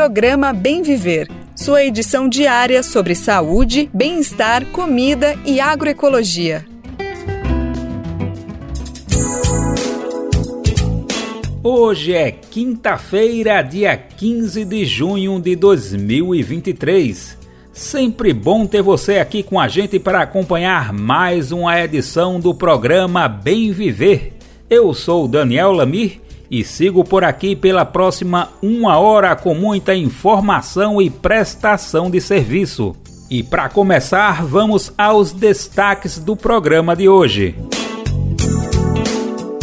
Programa Bem Viver, sua edição diária sobre saúde, bem-estar, comida e agroecologia. Hoje é quinta-feira, dia 15 de junho de 2023. Sempre bom ter você aqui com a gente para acompanhar mais uma edição do programa Bem Viver. Eu sou Daniel Lamir e sigo por aqui pela próxima uma hora com muita informação e prestação de serviço. E para começar, vamos aos destaques do programa de hoje.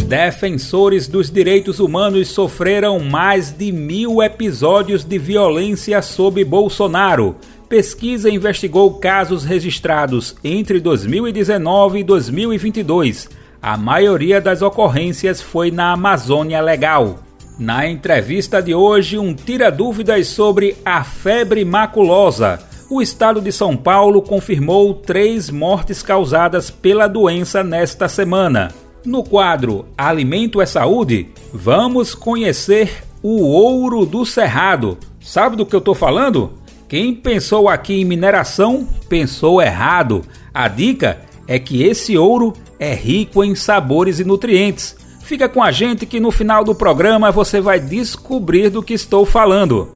Defensores dos direitos humanos sofreram mais de mil episódios de violência sob Bolsonaro. Pesquisa investigou casos registrados entre 2019 e 2022. A maioria das ocorrências foi na Amazônia Legal. Na entrevista de hoje, um tira dúvidas sobre a febre maculosa. O estado de São Paulo confirmou três mortes causadas pela doença nesta semana. No quadro Alimento é Saúde, vamos conhecer o ouro do cerrado. Sabe do que eu estou falando? Quem pensou aqui em mineração pensou errado. A dica é que esse ouro é rico em sabores e nutrientes. Fica com a gente que no final do programa você vai descobrir do que estou falando.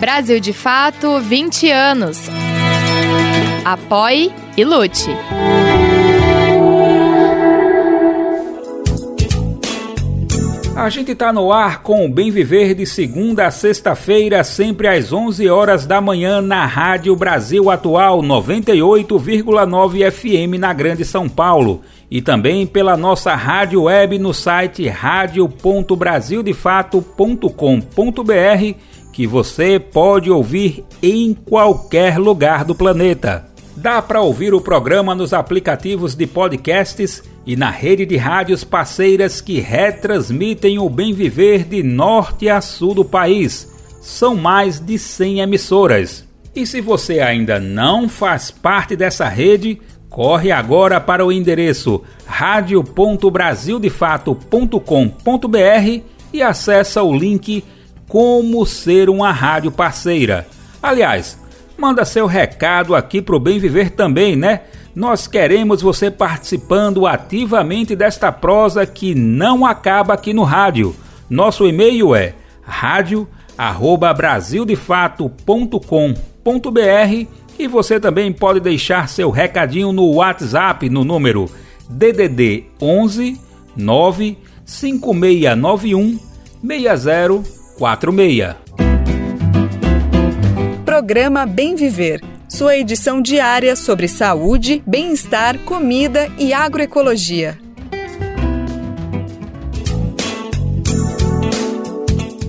Brasil de Fato 20 anos. Apoie e lute. A gente está no ar com o Bem Viver de segunda a sexta-feira, sempre às 11 horas da manhã na Rádio Brasil Atual 98,9 FM na Grande São Paulo e também pela nossa rádio web no site radio.brasildefato.com.br que você pode ouvir em qualquer lugar do planeta. Dá para ouvir o programa nos aplicativos de podcasts e na rede de rádios parceiras que retransmitem o bem viver de norte a sul do país. São mais de 100 emissoras. E se você ainda não faz parte dessa rede, corre agora para o endereço radio.brasildefato.com.br e acessa o link Como ser uma rádio parceira. Aliás, manda seu recado aqui pro Bem Viver também, né? Nós queremos você participando ativamente desta prosa que não acaba aqui no rádio. Nosso e-mail é radio@brasildefato.com.br e você também pode deixar seu recadinho no WhatsApp no número DDD 11 95691 6046. Programa Bem Viver, sua edição diária sobre saúde, bem-estar, comida e agroecologia.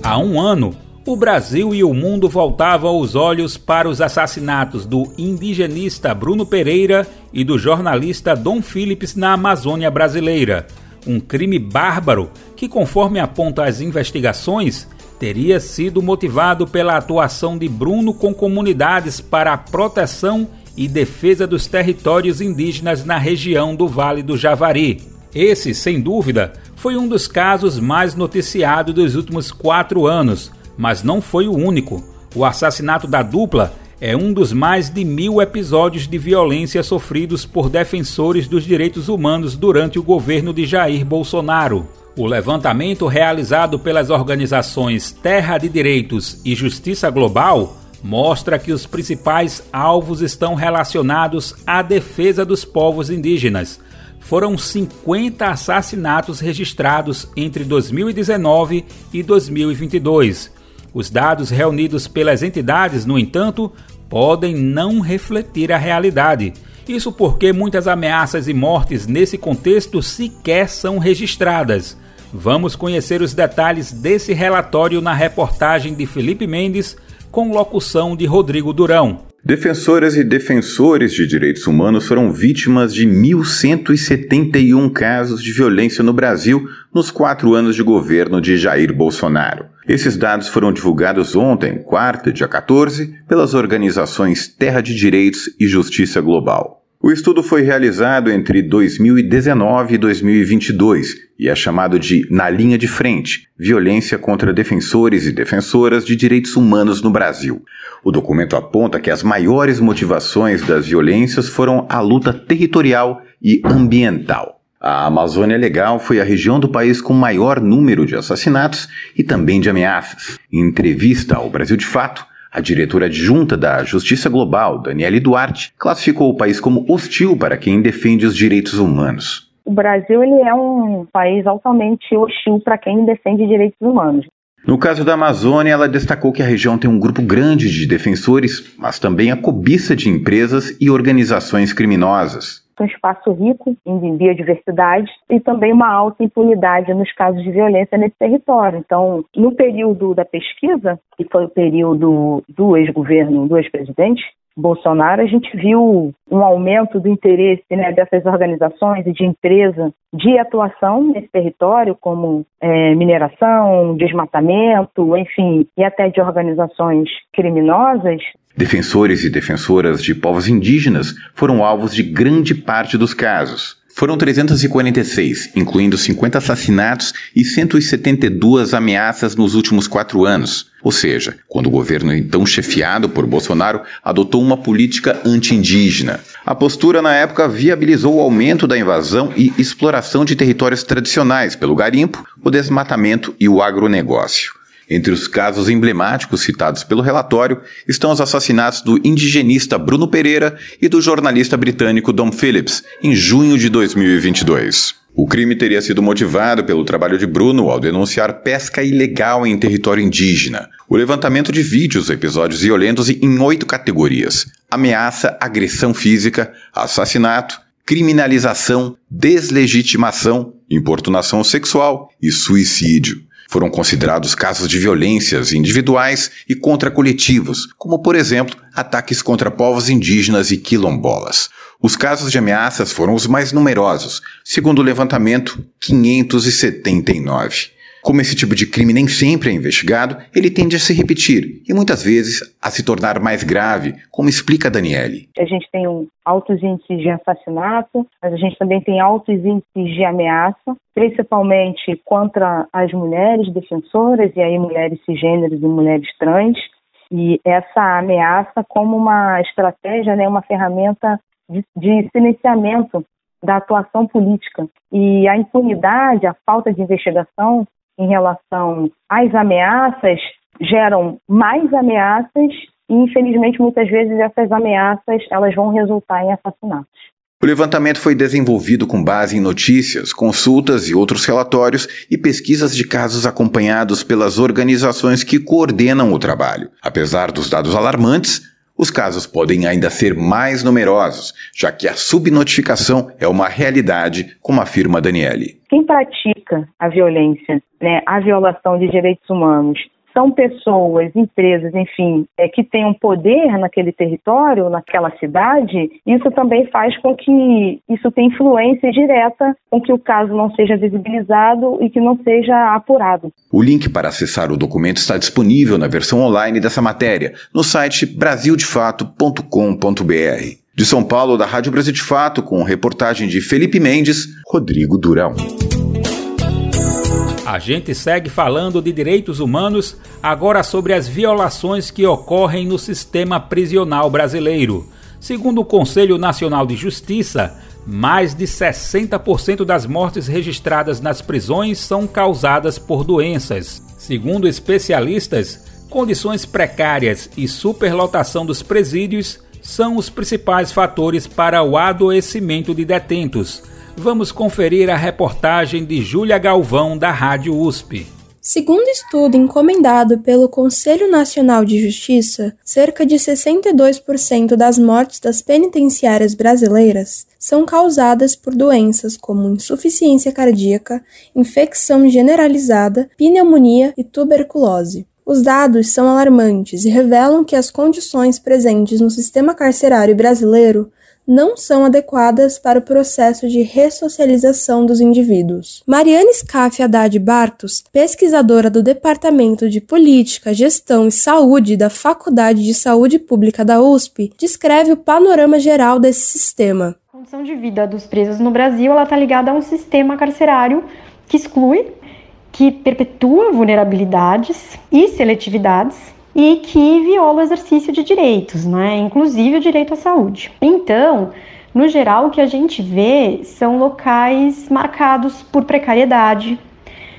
Há um ano, o Brasil e o mundo voltavam os olhos para os assassinatos do indigenista Bruno Pereira e do jornalista Dom Phillips na Amazônia brasileira. Um crime bárbaro que, conforme apontam as investigações, teria sido motivado pela atuação de Bruno com comunidades para a proteção e defesa dos territórios indígenas na região do Vale do Javari. Esse, sem dúvida, foi um dos casos mais noticiados dos últimos quatro anos, mas não foi o único. O assassinato da dupla é um dos mais de mil episódios de violência sofridos por defensores dos direitos humanos durante o governo de Jair Bolsonaro. O levantamento realizado pelas organizações Terra de Direitos e Justiça Global mostra que os principais alvos estão relacionados à defesa dos povos indígenas. Foram 50 assassinatos registrados entre 2019 e 2022. Os dados reunidos pelas entidades, no entanto, podem não refletir a realidade. Isso porque muitas ameaças e mortes nesse contexto sequer são registradas. Vamos conhecer os detalhes desse relatório na reportagem de Felipe Mendes, com locução de Rodrigo Durão. Defensoras e defensores de direitos humanos foram vítimas de 1.171 casos de violência no Brasil nos quatro anos de governo de Jair Bolsonaro. Esses dados foram divulgados ontem, quarta, dia 14, pelas organizações Terra de Direitos e Justiça Global. O estudo foi realizado entre 2019 e 2022 e é chamado de Na Linha de Frente Violência contra Defensores e Defensoras de Direitos Humanos no Brasil. O documento aponta que as maiores motivações das violências foram a luta territorial e ambiental. A Amazônia Legal foi a região do país com maior número de assassinatos e também de ameaças. Em entrevista ao Brasil de Fato, a diretora adjunta da Justiça Global, Daniele Duarte, classificou o país como hostil para quem defende os direitos humanos. O Brasil ele é um país altamente hostil para quem defende direitos humanos. No caso da Amazônia, ela destacou que a região tem um grupo grande de defensores, mas também a cobiça de empresas e organizações criminosas um espaço rico em biodiversidade e também uma alta impunidade nos casos de violência nesse território. Então, no período da pesquisa, que foi o período do ex-governo, do ex-presidente, Bolsonaro, a gente viu um aumento do interesse né, dessas organizações e de empresas de atuação nesse território, como é, mineração, desmatamento, enfim, e até de organizações criminosas, Defensores e defensoras de povos indígenas foram alvos de grande parte dos casos. Foram 346, incluindo 50 assassinatos e 172 ameaças nos últimos quatro anos. Ou seja, quando o governo então chefiado por Bolsonaro adotou uma política anti-indígena. A postura na época viabilizou o aumento da invasão e exploração de territórios tradicionais pelo garimpo, o desmatamento e o agronegócio. Entre os casos emblemáticos citados pelo relatório estão os assassinatos do indigenista Bruno Pereira e do jornalista britânico Dom Phillips, em junho de 2022. O crime teria sido motivado pelo trabalho de Bruno ao denunciar pesca ilegal em território indígena. O levantamento de vídeos, episódios violentos em oito categorias: ameaça, agressão física, assassinato, criminalização, deslegitimação, importunação sexual e suicídio. Foram considerados casos de violências individuais e contra coletivos, como, por exemplo, ataques contra povos indígenas e quilombolas. Os casos de ameaças foram os mais numerosos, segundo o levantamento, 579. Como esse tipo de crime nem sempre é investigado, ele tende a se repetir e muitas vezes a se tornar mais grave, como explica Daniele. A gente tem um altos índices de assassinato, mas a gente também tem altos índices de ameaça, principalmente contra as mulheres defensoras e aí mulheres cisgêneros e mulheres trans. E essa ameaça como uma estratégia, né, uma ferramenta de, de silenciamento da atuação política. E a impunidade, a falta de investigação em relação às ameaças geram mais ameaças e infelizmente muitas vezes essas ameaças elas vão resultar em assassinatos. O levantamento foi desenvolvido com base em notícias, consultas e outros relatórios e pesquisas de casos acompanhados pelas organizações que coordenam o trabalho. Apesar dos dados alarmantes, os casos podem ainda ser mais numerosos, já que a subnotificação é uma realidade, como afirma Daniele. Quem pratica a violência, né, a violação de direitos humanos, são pessoas, empresas, enfim, é, que tenham poder naquele território, naquela cidade, isso também faz com que isso tenha influência direta com que o caso não seja visibilizado e que não seja apurado. O link para acessar o documento está disponível na versão online dessa matéria no site brasildefato.com.br. De São Paulo, da Rádio Brasil de Fato, com reportagem de Felipe Mendes, Rodrigo Durão. A gente segue falando de direitos humanos, agora sobre as violações que ocorrem no sistema prisional brasileiro. Segundo o Conselho Nacional de Justiça, mais de 60% das mortes registradas nas prisões são causadas por doenças. Segundo especialistas, condições precárias e superlotação dos presídios são os principais fatores para o adoecimento de detentos Vamos conferir a reportagem de Júlia Galvão, da Rádio USP. Segundo estudo encomendado pelo Conselho Nacional de Justiça, cerca de 62% das mortes das penitenciárias brasileiras são causadas por doenças como insuficiência cardíaca, infecção generalizada, pneumonia e tuberculose. Os dados são alarmantes e revelam que as condições presentes no sistema carcerário brasileiro não são adequadas para o processo de ressocialização dos indivíduos. Mariane Scaff Haddad Bartos, pesquisadora do Departamento de Política, Gestão e Saúde da Faculdade de Saúde Pública da USP, descreve o panorama geral desse sistema. condição de vida dos presos no Brasil está ligada a um sistema carcerário que exclui, que perpetua vulnerabilidades e seletividades e que viola o exercício de direitos, né? inclusive o direito à saúde. Então, no geral, o que a gente vê são locais marcados por precariedade,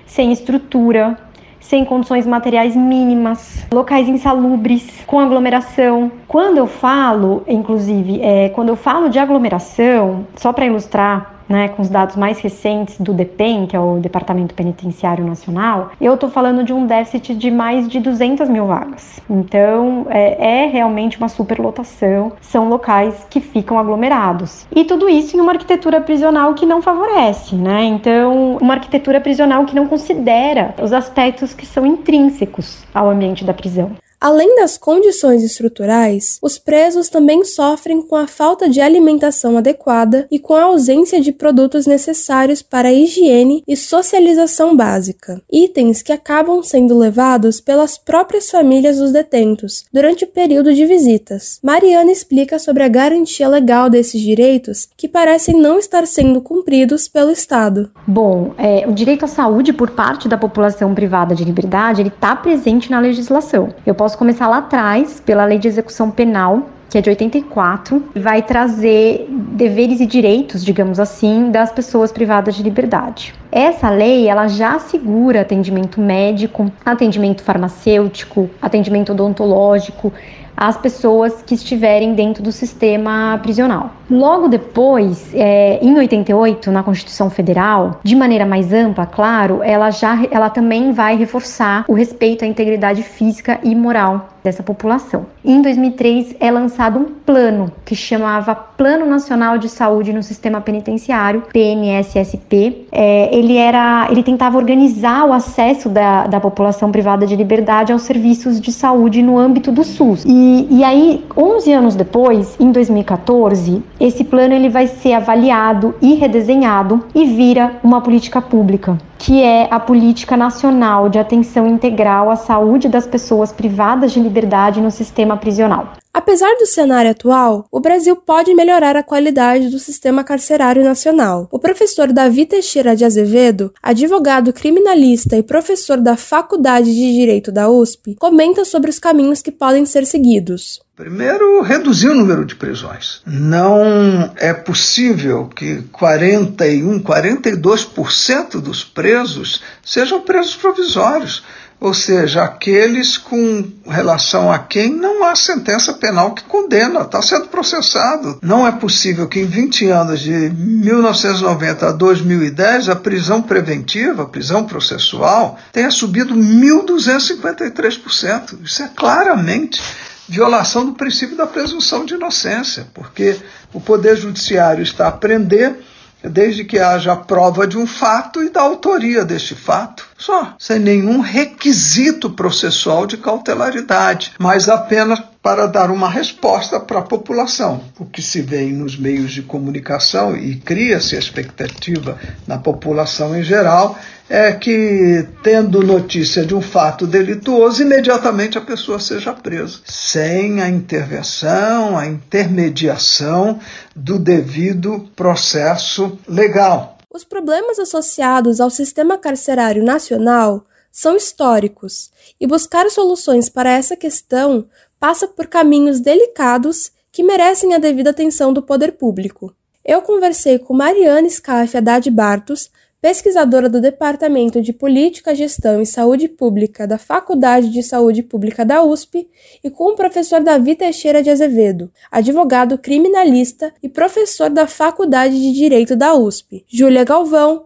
sem estrutura, sem condições materiais mínimas, locais insalubres, com aglomeração. Quando eu falo, inclusive, é, quando eu falo de aglomeração, só para ilustrar né, com os dados mais recentes do DEPEN, que é o Departamento Penitenciário Nacional, eu estou falando de um déficit de mais de 200 mil vagas. Então, é, é realmente uma superlotação, são locais que ficam aglomerados. E tudo isso em uma arquitetura prisional que não favorece, né? Então, uma arquitetura prisional que não considera os aspectos que são intrínsecos ao ambiente da prisão. Além das condições estruturais, os presos também sofrem com a falta de alimentação adequada e com a ausência de produtos necessários para a higiene e socialização básica, itens que acabam sendo levados pelas próprias famílias dos detentos durante o período de visitas. Mariana explica sobre a garantia legal desses direitos que parecem não estar sendo cumpridos pelo Estado. Bom, é, o direito à saúde por parte da população privada de liberdade ele está presente na legislação. Eu posso posso começar lá atrás, pela Lei de Execução Penal, que é de 84, vai trazer deveres e direitos, digamos assim, das pessoas privadas de liberdade. Essa lei, ela já assegura atendimento médico, atendimento farmacêutico, atendimento odontológico, às pessoas que estiverem dentro do sistema prisional. Logo depois, é, em 88, na Constituição Federal, de maneira mais ampla, claro, ela já ela também vai reforçar o respeito à integridade física e moral dessa população. Em 2003 é lançado um plano que chamava Plano Nacional de Saúde no Sistema Penitenciário, PNSSP. É, ele era, ele tentava organizar o acesso da, da população privada de liberdade aos serviços de saúde no âmbito do SUS. E, e aí, 11 anos depois, em 2014, esse plano ele vai ser avaliado e redesenhado e vira uma política pública que é a Política Nacional de Atenção Integral à Saúde das Pessoas Privadas de Liberdade no Sistema Prisional. Apesar do cenário atual, o Brasil pode melhorar a qualidade do sistema carcerário nacional. O professor Davi Teixeira de Azevedo, advogado criminalista e professor da Faculdade de Direito da USP, comenta sobre os caminhos que podem ser seguidos. Primeiro, reduzir o número de prisões. Não é possível que 41, 42% dos presos sejam presos provisórios, ou seja, aqueles com relação a quem não há sentença penal que condena, está sendo processado. Não é possível que em 20 anos, de 1990 a 2010, a prisão preventiva, a prisão processual, tenha subido 1.253%. Isso é claramente violação do princípio da presunção de inocência, porque o Poder Judiciário está a prender desde que haja prova de um fato e da autoria deste fato. Só, sem nenhum requisito processual de cautelaridade, mas apenas para dar uma resposta para a população. O que se vê nos meios de comunicação e cria-se expectativa na população em geral é que, tendo notícia de um fato delituoso, imediatamente a pessoa seja presa, sem a intervenção, a intermediação do devido processo legal. Os problemas associados ao sistema carcerário nacional são históricos e buscar soluções para essa questão passa por caminhos delicados que merecem a devida atenção do poder público. Eu conversei com Mariana Scaff Haddad Bartos, pesquisadora do Departamento de Política, Gestão e Saúde Pública da Faculdade de Saúde Pública da USP, e com o professor Davi Teixeira de Azevedo, advogado criminalista e professor da Faculdade de Direito da USP, Júlia Galvão,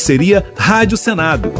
Rádio Senado.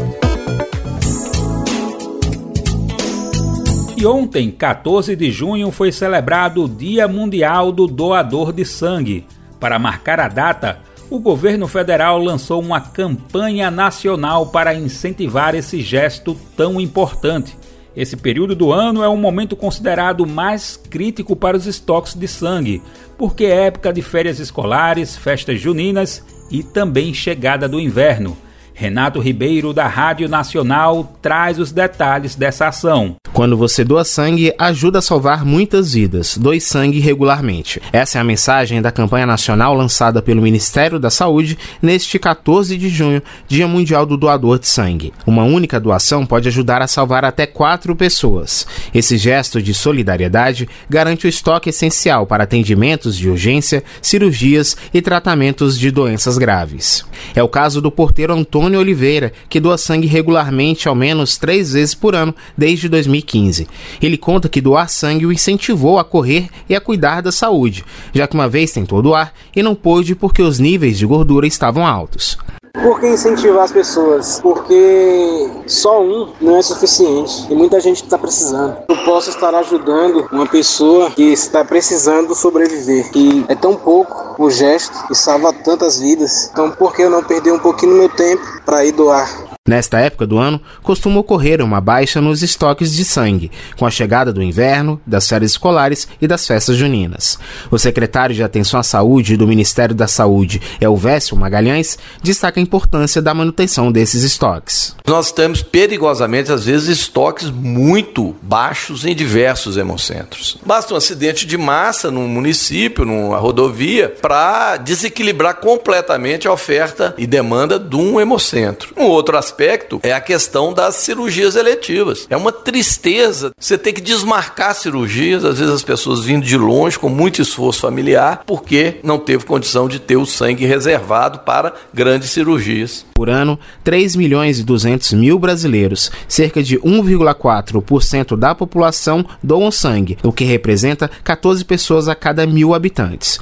E ontem, 14 de junho, foi celebrado o Dia Mundial do Doador de Sangue. Para marcar a data, o governo federal lançou uma campanha nacional para incentivar esse gesto tão importante. Esse período do ano é um momento considerado mais crítico para os estoques de sangue, porque é época de férias escolares, festas juninas e também chegada do inverno. Renato Ribeiro, da Rádio Nacional, traz os detalhes dessa ação. Quando você doa sangue, ajuda a salvar muitas vidas. Doe sangue regularmente. Essa é a mensagem da campanha nacional lançada pelo Ministério da Saúde neste 14 de junho, Dia Mundial do Doador de Sangue. Uma única doação pode ajudar a salvar até quatro pessoas. Esse gesto de solidariedade garante o estoque essencial para atendimentos de urgência, cirurgias e tratamentos de doenças graves. É o caso do porteiro Antônio Oliveira, que doa sangue regularmente ao menos três vezes por ano desde 2015. 2015. Ele conta que doar sangue o incentivou a correr e a cuidar da saúde, já que uma vez tentou doar e não pôde porque os níveis de gordura estavam altos. Por que incentivar as pessoas? Porque só um não é suficiente e muita gente está precisando. Eu posso estar ajudando uma pessoa que está precisando sobreviver e é tão pouco o gesto que salva tantas vidas. Então, por que eu não perder um pouquinho do meu tempo para ir doar? Nesta época do ano, costuma ocorrer uma baixa nos estoques de sangue, com a chegada do inverno, das férias escolares e das festas juninas. O secretário de Atenção à Saúde do Ministério da Saúde, Elvésio Magalhães, destaca a importância da manutenção desses estoques. Nós temos perigosamente, às vezes, estoques muito baixos em diversos hemocentros. Basta um acidente de massa num município, numa rodovia, para desequilibrar completamente a oferta e demanda de um hemocentro. Um outro aspecto aspecto é a questão das cirurgias eletivas. É uma tristeza você ter que desmarcar cirurgias, às vezes as pessoas vindo de longe com muito esforço familiar, porque não teve condição de ter o sangue reservado para grandes cirurgias. Por ano, 3 milhões e 200 mil brasileiros, cerca de 1,4% da população, doam sangue, o que representa 14 pessoas a cada mil habitantes.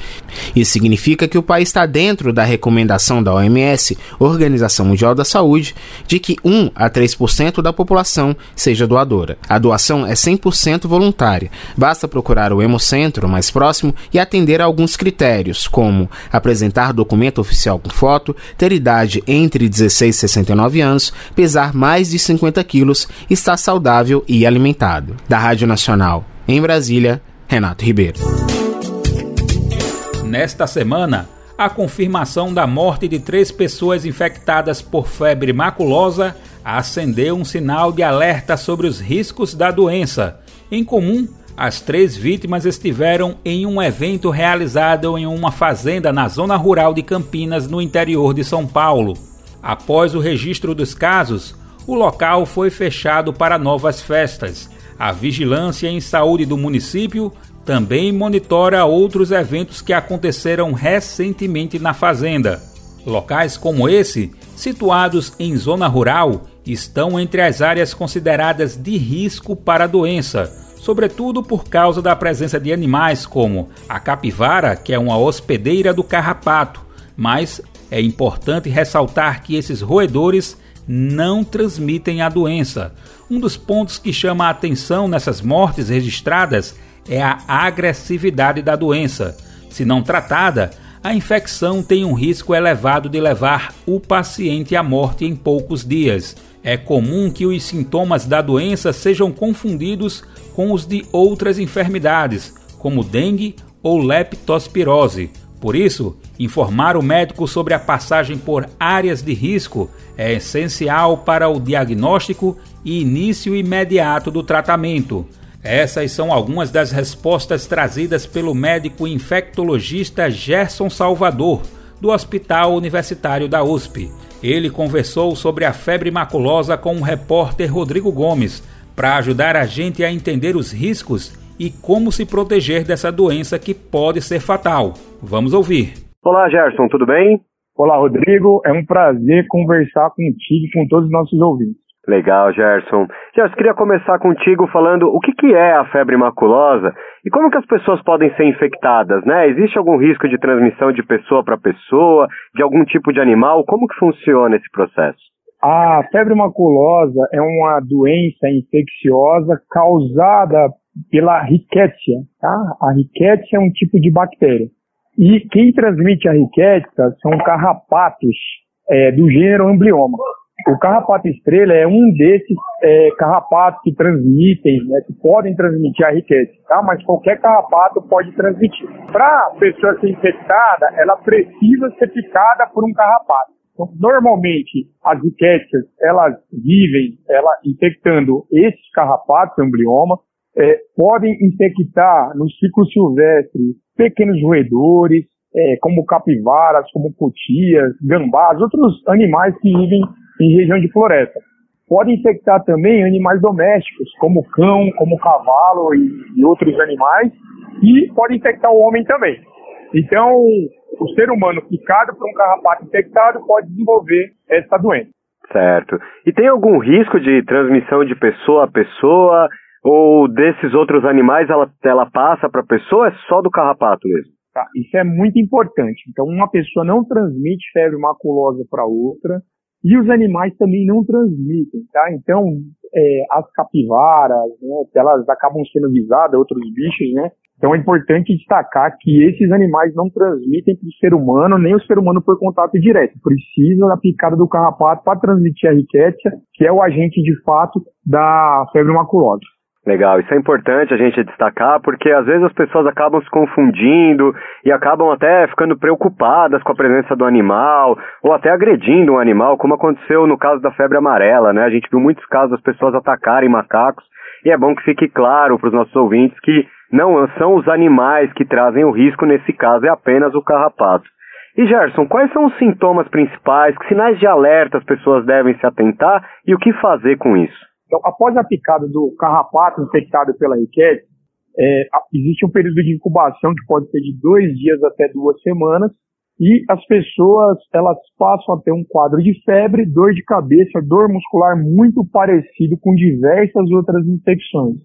Isso significa que o país está dentro da recomendação da OMS, Organização Mundial da Saúde, de que 1 a 3% da população seja doadora. A doação é 100% voluntária. Basta procurar o hemocentro mais próximo e atender a alguns critérios, como apresentar documento oficial com foto, ter idade entre 16 e 69 anos, pesar mais de 50 quilos, estar saudável e alimentado. Da Rádio Nacional, em Brasília, Renato Ribeiro. Nesta semana, a confirmação da morte de três pessoas infectadas por febre maculosa acendeu um sinal de alerta sobre os riscos da doença. Em comum, as três vítimas estiveram em um evento realizado em uma fazenda na zona rural de Campinas, no interior de São Paulo. Após o registro dos casos, o local foi fechado para novas festas. A vigilância em saúde do município também monitora outros eventos que aconteceram recentemente na fazenda. Locais como esse, situados em zona rural, estão entre as áreas consideradas de risco para a doença, sobretudo por causa da presença de animais como a capivara, que é uma hospedeira do carrapato, mas é importante ressaltar que esses roedores não transmitem a doença. Um dos pontos que chama a atenção nessas mortes registradas é a agressividade da doença. Se não tratada, a infecção tem um risco elevado de levar o paciente à morte em poucos dias. É comum que os sintomas da doença sejam confundidos com os de outras enfermidades, como dengue ou leptospirose. Por isso, informar o médico sobre a passagem por áreas de risco é essencial para o diagnóstico e início imediato do tratamento. Essas são algumas das respostas trazidas pelo médico infectologista Gerson Salvador, do Hospital Universitário da USP. Ele conversou sobre a febre maculosa com o repórter Rodrigo Gomes, para ajudar a gente a entender os riscos e como se proteger dessa doença que pode ser fatal. Vamos ouvir. Olá, Gerson, tudo bem? Olá, Rodrigo. É um prazer conversar contigo e com todos os nossos ouvintes. Legal, Gerson. Gerson, queria começar contigo falando o que, que é a febre maculosa e como que as pessoas podem ser infectadas, né? Existe algum risco de transmissão de pessoa para pessoa, de algum tipo de animal? Como que funciona esse processo? A febre maculosa é uma doença infecciosa causada pela Rickettsia, tá? A Rickettsia é um tipo de bactéria. E quem transmite a riqueza são carrapatos é, do gênero amblioma. O carrapato estrela é um desses é, carrapatos que transmitem, né, que podem transmitir a riqueza, tá? mas qualquer carrapato pode transmitir. Para a pessoa ser infectada, ela precisa ser picada por um carrapato. Então, normalmente, as riquezas, elas vivem ela, infectando esses carrapatos, amblioma, é, podem infectar no ciclo silvestre pequenos roedores, é, como capivaras, como cutias, gambás, outros animais que vivem em região de floresta. Pode infectar também animais domésticos, como cão, como cavalo e, e outros animais, e pode infectar o homem também. Então, o ser humano picado por um carrapato infectado pode desenvolver essa doença. Certo. E tem algum risco de transmissão de pessoa a pessoa? Ou desses outros animais ela, ela passa para a pessoa? É só do carrapato mesmo? Tá, isso é muito importante. Então, uma pessoa não transmite febre maculosa para outra, e os animais também não transmitem, tá? Então, é, as capivaras, né, elas acabam sendo visadas, outros bichos, né? Então é importante destacar que esses animais não transmitem para o ser humano, nem o ser humano por contato direto. Precisa da picada do carrapato para transmitir a riquétia, que é o agente de fato da febre maculosa. Legal, isso é importante a gente destacar, porque às vezes as pessoas acabam se confundindo e acabam até ficando preocupadas com a presença do animal, ou até agredindo um animal, como aconteceu no caso da febre amarela, né? A gente viu muitos casos das pessoas atacarem macacos, e é bom que fique claro para os nossos ouvintes que não são os animais que trazem o risco nesse caso, é apenas o carrapato. E Gerson, quais são os sintomas principais, que sinais de alerta as pessoas devem se atentar e o que fazer com isso? Então, após a picada do carrapato infectado pela riquete, é, existe um período de incubação que pode ser de dois dias até duas semanas, e as pessoas elas passam a ter um quadro de febre, dor de cabeça, dor muscular muito parecido com diversas outras infecções.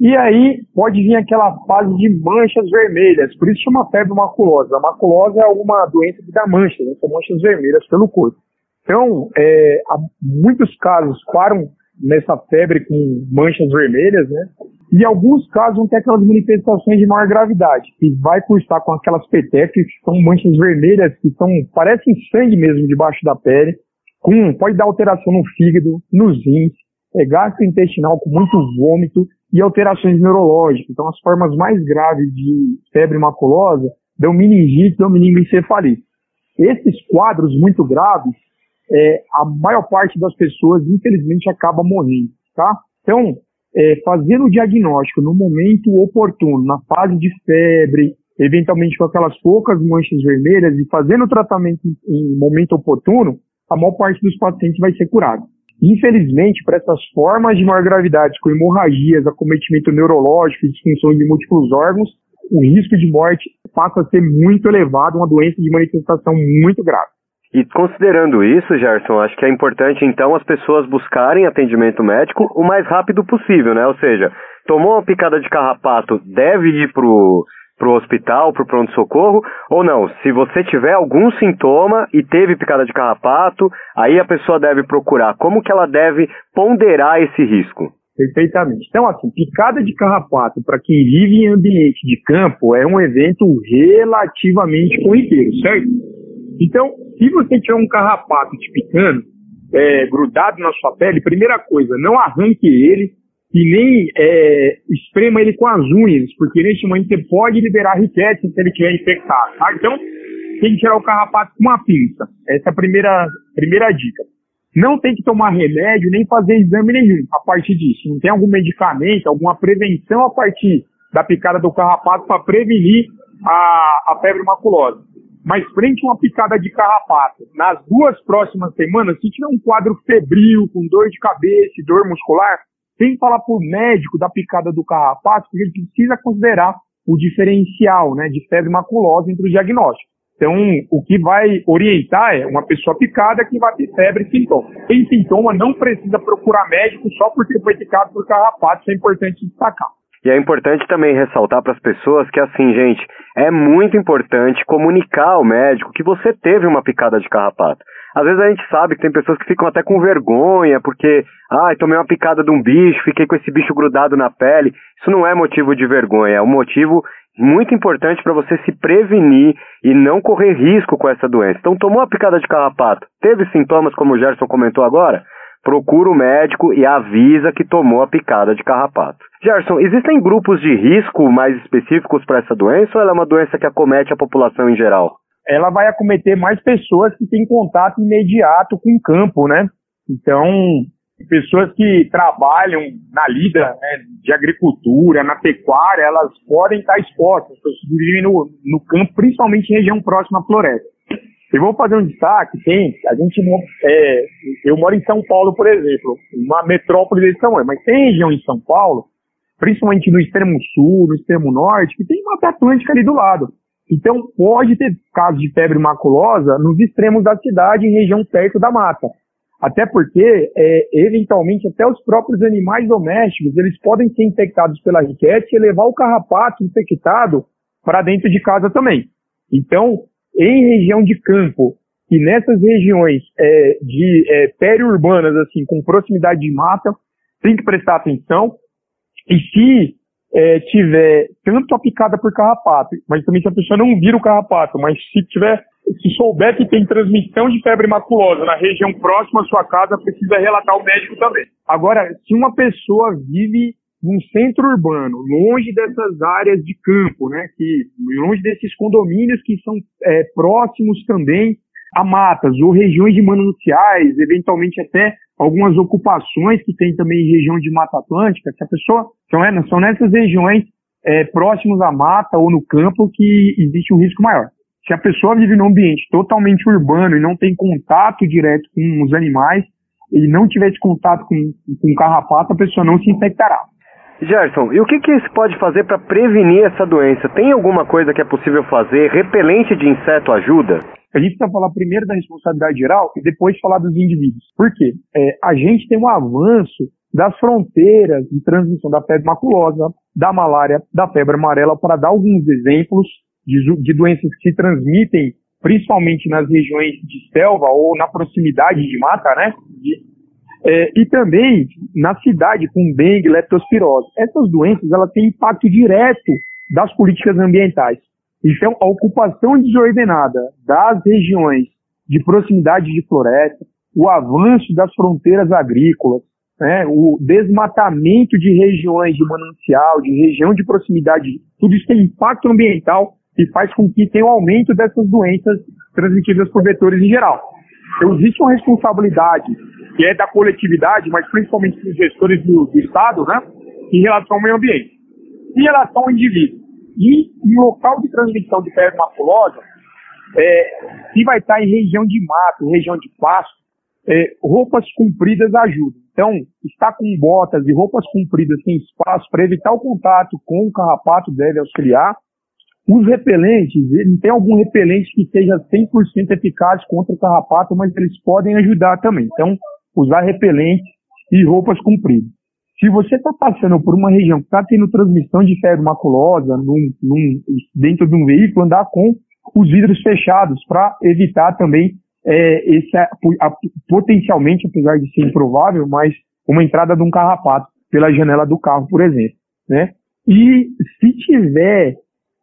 E aí pode vir aquela fase de manchas vermelhas, por isso chama febre maculosa. A maculosa é alguma doença que dá manchas, né? são manchas vermelhas pelo corpo. Então, é, muitos casos param nessa febre com manchas vermelhas, né? E alguns casos vão ter aquelas manifestações de maior gravidade, que vai cursar com aquelas petecas, que são manchas vermelhas, que são, parecem sangue mesmo debaixo da pele, com, pode dar alteração no fígado, nos rins, é, gastrointestinal com muito vômito e alterações neurológicas. Então, as formas mais graves de febre maculosa dão meningite, dão meningoencefalite. Esses quadros muito graves é, a maior parte das pessoas, infelizmente, acaba morrendo, tá? Então, é, fazendo o diagnóstico no momento oportuno, na fase de febre, eventualmente com aquelas poucas manchas vermelhas, e fazendo o tratamento em, momento oportuno, a maior parte dos pacientes vai ser curado. Infelizmente, para essas formas de maior gravidade, com hemorragias, acometimento neurológico e disfunções de múltiplos órgãos, o risco de morte passa a ser muito elevado, uma doença de manifestação muito grave. E considerando isso, Gerson, acho que é importante então as pessoas buscarem atendimento médico o mais rápido possível, né? Ou seja, tomou uma picada de carrapato, deve ir pro para o hospital, para o pronto-socorro, ou não? Se você tiver algum sintoma e teve picada de carrapato, aí a pessoa deve procurar. Como que ela deve ponderar esse risco? Perfeitamente. Então, assim, picada de carrapato para quem vive em ambiente de campo é um evento relativamente corriqueiro, certo? Então, se você tiver um carrapato te picando, é, grudado na sua pele, primeira coisa, não arranque ele e nem é, esprema ele com as unhas, porque neste momento você pode liberar riquete se ele estiver infectado. Tá? Então, tem que tirar o carrapato com uma pinça. Essa é a primeira, primeira dica. Não tem que tomar remédio nem fazer exame nenhum a partir disso. Não tem algum medicamento, alguma prevenção a partir da picada do carrapato para prevenir a, a febre maculosa. Mas frente a uma picada de carrapato, nas duas próximas semanas, se tiver um quadro febril, com dor de cabeça e dor muscular, tem que falar para o médico da picada do carrapato, porque ele precisa considerar o diferencial né, de febre maculosa entre os diagnósticos. Então, o que vai orientar é uma pessoa picada que vai ter febre e sintoma. Tem sintoma, não precisa procurar médico só porque foi picado por carrapato, isso é importante destacar. E é importante também ressaltar para as pessoas que, assim, gente, é muito importante comunicar ao médico que você teve uma picada de carrapato. Às vezes a gente sabe que tem pessoas que ficam até com vergonha porque, ai, ah, tomei uma picada de um bicho, fiquei com esse bicho grudado na pele. Isso não é motivo de vergonha, é um motivo muito importante para você se prevenir e não correr risco com essa doença. Então, tomou a picada de carrapato, teve sintomas como o Gerson comentou agora? Procura o médico e avisa que tomou a picada de carrapato. Gerson, existem grupos de risco mais específicos para essa doença ou ela é uma doença que acomete a população em geral? Ela vai acometer mais pessoas que têm contato imediato com o campo, né? Então, pessoas que trabalham na lida né, de agricultura, na pecuária, elas podem estar expostas, pessoas vivem no, no campo, principalmente em região próxima à floresta. Eu vou fazer um destaque, tem, a gente, é, eu moro em São Paulo, por exemplo, uma metrópole desse tamanho, mas tem região em São Paulo, principalmente no extremo sul, no extremo norte, que tem Mata Atlântica ali do lado. Então pode ter casos de febre maculosa nos extremos da cidade, em região perto da mata. Até porque, é, eventualmente, até os próprios animais domésticos, eles podem ser infectados pela riquete e levar o carrapato infectado para dentro de casa também. Então, em região de campo e nessas regiões é, de é, periurbanas, assim, com proximidade de mata, tem que prestar atenção. E se é, tiver tanto a picada por carrapato, mas também se a pessoa não vira o carrapato, mas se tiver se souber que tem transmissão de febre maculosa na região próxima à sua casa, precisa relatar ao médico também. Agora, se uma pessoa vive num centro urbano, longe dessas áreas de campo, né, que longe desses condomínios que são é, próximos também a matas ou regiões de mananciais, eventualmente até algumas ocupações que tem também em região de Mata Atlântica, se a pessoa são, é, são nessas regiões é, próximos à mata ou no campo que existe um risco maior. Se a pessoa vive num ambiente totalmente urbano e não tem contato direto com os animais, e não tiver esse contato com, com carrapato, a pessoa não se infectará. Gerson, e o que, que se pode fazer para prevenir essa doença? Tem alguma coisa que é possível fazer? Repelente de inseto ajuda? A gente precisa falar primeiro da responsabilidade geral e depois falar dos indivíduos. Por quê? É, a gente tem um avanço das fronteiras de transmissão da febre maculosa, da malária, da febre amarela, para dar alguns exemplos de, de doenças que se transmitem principalmente nas regiões de selva ou na proximidade de mata, né? É, e também na cidade com dengue, leptospirose. Essas doenças elas têm impacto direto das políticas ambientais. Então, a ocupação desordenada das regiões de proximidade de floresta, o avanço das fronteiras agrícolas, né, o desmatamento de regiões de manancial, de região de proximidade, tudo isso tem impacto ambiental e faz com que tenha um aumento dessas doenças transmitidas por vetores em geral. Então, existe uma responsabilidade que é da coletividade, mas principalmente dos gestores do, do Estado, né, em relação ao meio ambiente. Em relação ao indivíduo. E local de transmissão de febre maculosa, é, se vai estar em região de mato, região de pasto, é, roupas compridas ajudam. Então, estar com botas e roupas compridas sem espaço para evitar o contato com o carrapato deve auxiliar. Os repelentes, tem algum repelente que seja 100% eficaz contra o carrapato, mas eles podem ajudar também. Então, usar repelente e roupas compridas. Se você está passando por uma região que está tendo transmissão de febre maculosa num, num, dentro de um veículo, andar com os vidros fechados para evitar também é, esse, a, a, potencialmente, apesar de ser improvável, mas uma entrada de um carrapato pela janela do carro, por exemplo. Né? E se tiver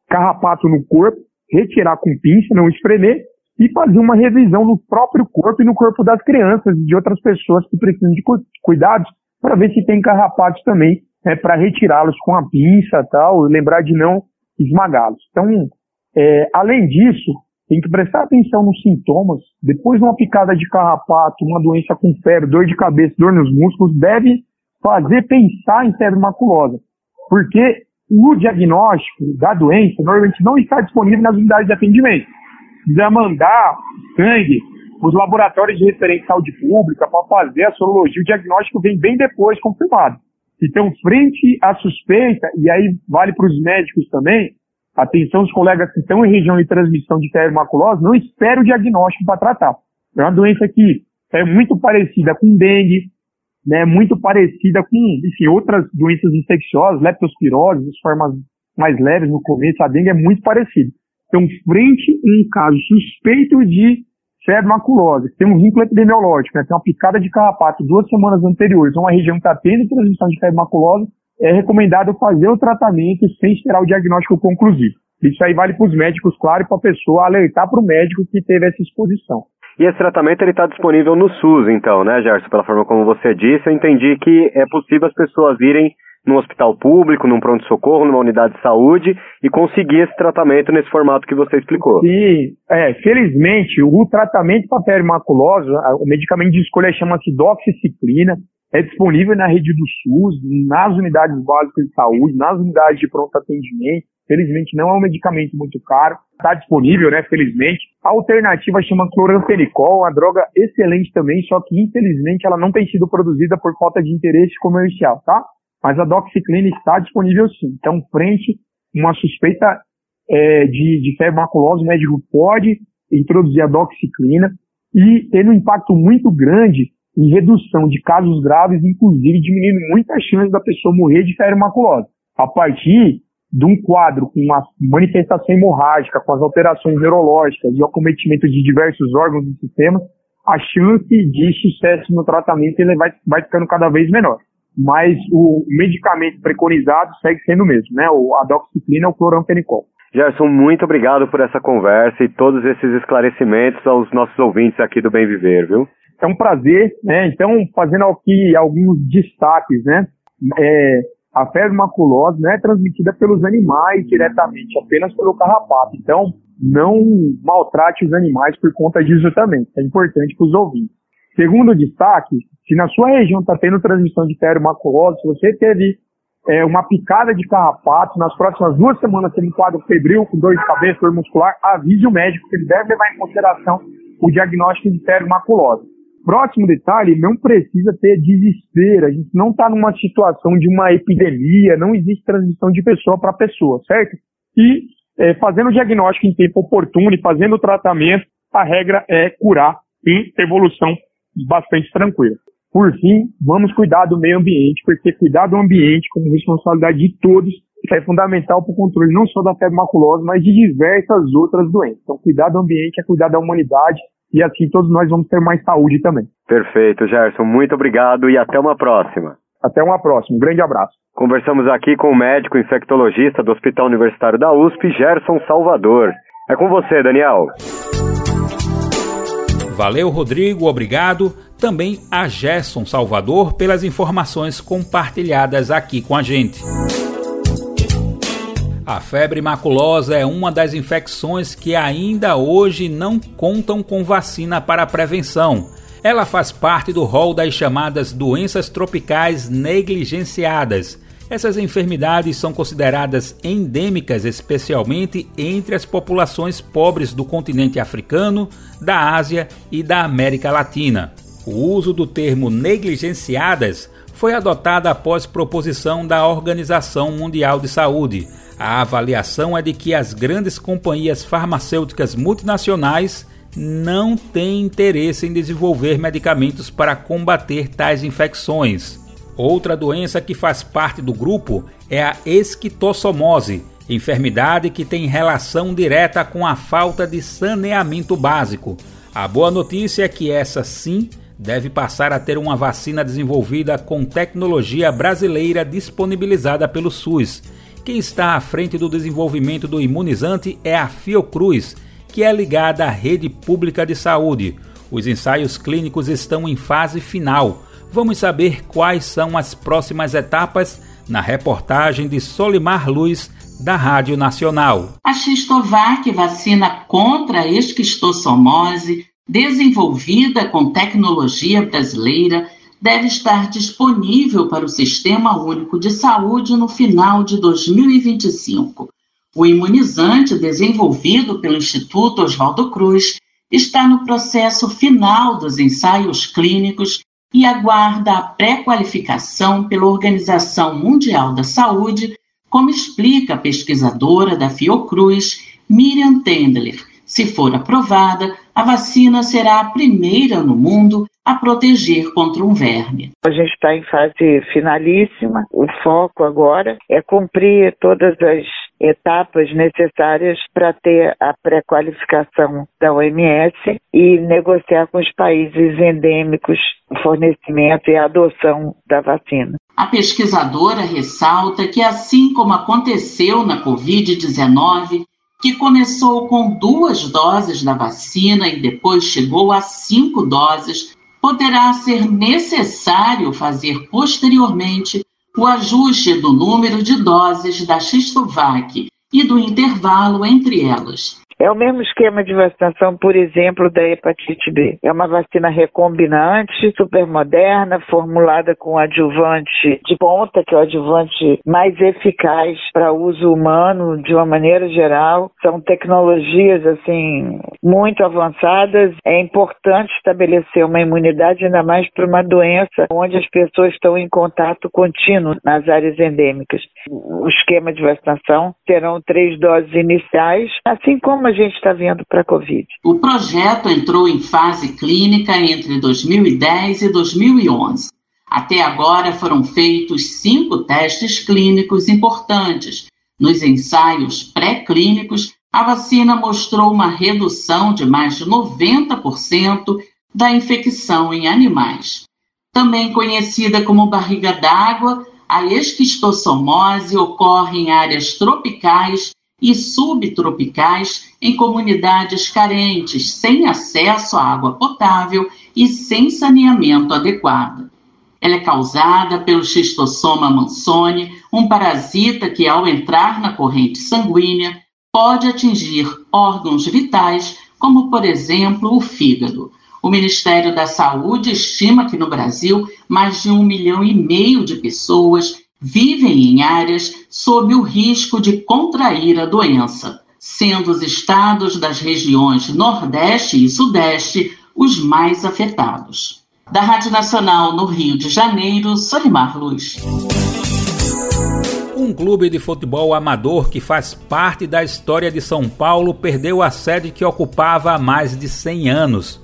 carrapato no corpo, retirar com pinça, não espremer, e fazer uma revisão no próprio corpo e no corpo das crianças e de outras pessoas que precisam de cuidados para ver se tem carrapatos também, né, para retirá-los com a pinça tal, e lembrar de não esmagá-los. Então, é, além disso, tem que prestar atenção nos sintomas. Depois de uma picada de carrapato, uma doença com febre, dor de cabeça, dor nos músculos, deve fazer pensar em febre maculosa. Porque o diagnóstico da doença normalmente não está disponível nas unidades de atendimento. Precisa mandar sangue os laboratórios de referência de saúde pública para fazer a sorologia. O diagnóstico vem bem depois confirmado. Então, frente à suspeita, e aí vale para os médicos também, atenção os colegas que estão em região de transmissão de febre maculosa, não espere o diagnóstico para tratar. É uma doença que é muito parecida com dengue, né, muito parecida com, enfim, outras doenças infecciosas, leptospirose, as formas mais leves no começo, a dengue é muito parecida. Então, frente a um caso suspeito de febre maculosa, que tem um vínculo epidemiológico, né, tem uma picada de carrapato duas semanas anteriores, uma região que está tendo transmissão de febre maculosa, é recomendado fazer o tratamento sem esperar o diagnóstico conclusivo. Isso aí vale para os médicos, claro, e para a pessoa alertar para o médico que teve essa exposição. E esse tratamento está disponível no SUS, então, né, Gerson? Pela forma como você disse, eu entendi que é possível as pessoas irem num hospital público, num pronto-socorro, numa unidade de saúde e conseguir esse tratamento nesse formato que você explicou. Sim, é, felizmente o tratamento para perimaculose, o medicamento de escolha chama-se doxiciclina, é disponível na rede do SUS, nas unidades básicas de saúde, nas unidades de pronto atendimento. Felizmente não é um medicamento muito caro, está disponível, né? Felizmente. A alternativa chama cloramfenicol, uma droga excelente também, só que infelizmente ela não tem sido produzida por falta de interesse comercial, tá? Mas a doxiclina está disponível sim. Então, frente uma suspeita é, de, de febre maculosa, o médico pode introduzir a doxiclina e tendo um impacto muito grande em redução de casos graves, inclusive diminuindo muito a chance da pessoa morrer de febre maculosa. A partir de um quadro com uma manifestação hemorrágica, com as alterações neurológicas e o acometimento de diversos órgãos do sistema, a chance de sucesso no tratamento ele vai, vai ficando cada vez menor mas o medicamento preconizado segue sendo o mesmo, né? A doxiciclina ou cloramfenicol. Gerson, muito obrigado por essa conversa e todos esses esclarecimentos aos nossos ouvintes aqui do Bem Viver, viu? É um prazer, né? Então, fazendo aqui alguns destaques, né? É, a febre maculosa não é transmitida pelos animais diretamente, apenas pelo carrapato. Então, não maltrate os animais por conta disso também. É importante para os ouvintes. Segundo destaque, se na sua região está tendo transmissão de maculosa, se você teve é, uma picada de carrapato, nas próximas duas semanas tem um quadro febril com dor de cabeça, dor muscular, avise o médico que ele deve levar em consideração o diagnóstico de maculosa. Próximo detalhe, não precisa ter desespero, a gente não está numa situação de uma epidemia, não existe transmissão de pessoa para pessoa, certo? E é, fazendo o diagnóstico em tempo oportuno e fazendo o tratamento, a regra é curar em evolução bastante tranquila. Por fim, vamos cuidar do meio ambiente, porque cuidar do ambiente como responsabilidade de todos é fundamental para o controle não só da febre maculosa, mas de diversas outras doenças. Então, cuidar do ambiente é cuidar da humanidade e assim todos nós vamos ter mais saúde também. Perfeito, Gerson. Muito obrigado e até uma próxima. Até uma próxima. Um grande abraço. Conversamos aqui com o médico infectologista do Hospital Universitário da USP, Gerson Salvador. É com você, Daniel. Valeu, Rodrigo, obrigado. Também a Gerson Salvador pelas informações compartilhadas aqui com a gente. A febre maculosa é uma das infecções que ainda hoje não contam com vacina para prevenção. Ela faz parte do rol das chamadas doenças tropicais negligenciadas essas enfermidades são consideradas endêmicas, especialmente entre as populações pobres do continente africano, da Ásia e da América Latina. O uso do termo negligenciadas foi adotado após proposição da Organização Mundial de Saúde. A avaliação é de que as grandes companhias farmacêuticas multinacionais não têm interesse em desenvolver medicamentos para combater tais infecções. Outra doença que faz parte do grupo é a esquistossomose, enfermidade que tem relação direta com a falta de saneamento básico. A boa notícia é que essa sim deve passar a ter uma vacina desenvolvida com tecnologia brasileira disponibilizada pelo SUS. Quem está à frente do desenvolvimento do imunizante é a Fiocruz, que é ligada à rede pública de saúde. Os ensaios clínicos estão em fase final Vamos saber quais são as próximas etapas na reportagem de Solimar Luz, da Rádio Nacional. A Xistovac, vacina contra a esquistossomose, desenvolvida com tecnologia brasileira, deve estar disponível para o Sistema Único de Saúde no final de 2025. O imunizante desenvolvido pelo Instituto Oswaldo Cruz está no processo final dos ensaios clínicos e aguarda a pré-qualificação pela Organização Mundial da Saúde, como explica a pesquisadora da Fiocruz, Miriam Tendler. Se for aprovada, a vacina será a primeira no mundo a proteger contra um verme. A gente está em fase finalíssima. O foco agora é cumprir todas as etapas necessárias para ter a pré-qualificação da OMS e negociar com os países endêmicos o fornecimento e a adoção da vacina. A pesquisadora ressalta que, assim como aconteceu na Covid-19, que começou com duas doses da vacina e depois chegou a cinco doses, poderá ser necessário fazer posteriormente o ajuste do número de doses da Xistovac e do intervalo entre elas. É o mesmo esquema de vacinação, por exemplo, da hepatite B. É uma vacina recombinante, super moderna, formulada com adjuvante de ponta, que é o adjuvante mais eficaz para uso humano de uma maneira geral. São tecnologias assim muito avançadas. É importante estabelecer uma imunidade ainda mais para uma doença onde as pessoas estão em contato contínuo nas áreas endêmicas. O esquema de vacinação terão três doses iniciais, assim como a gente está vendo para a Covid. O projeto entrou em fase clínica entre 2010 e 2011. Até agora foram feitos cinco testes clínicos importantes. Nos ensaios pré-clínicos, a vacina mostrou uma redução de mais de 90% da infecção em animais. Também conhecida como barriga d'água, a esquistossomose ocorre em áreas tropicais e subtropicais em comunidades carentes, sem acesso à água potável e sem saneamento adequado. Ela é causada pelo xistossoma mansoni, um parasita que, ao entrar na corrente sanguínea, pode atingir órgãos vitais, como, por exemplo, o fígado. O Ministério da Saúde estima que no Brasil mais de um milhão e meio de pessoas vivem em áreas sob o risco de contrair a doença, sendo os estados das regiões Nordeste e Sudeste os mais afetados. Da Rádio Nacional no Rio de Janeiro, Solimar Luz. Um clube de futebol amador que faz parte da história de São Paulo perdeu a sede que ocupava há mais de 100 anos.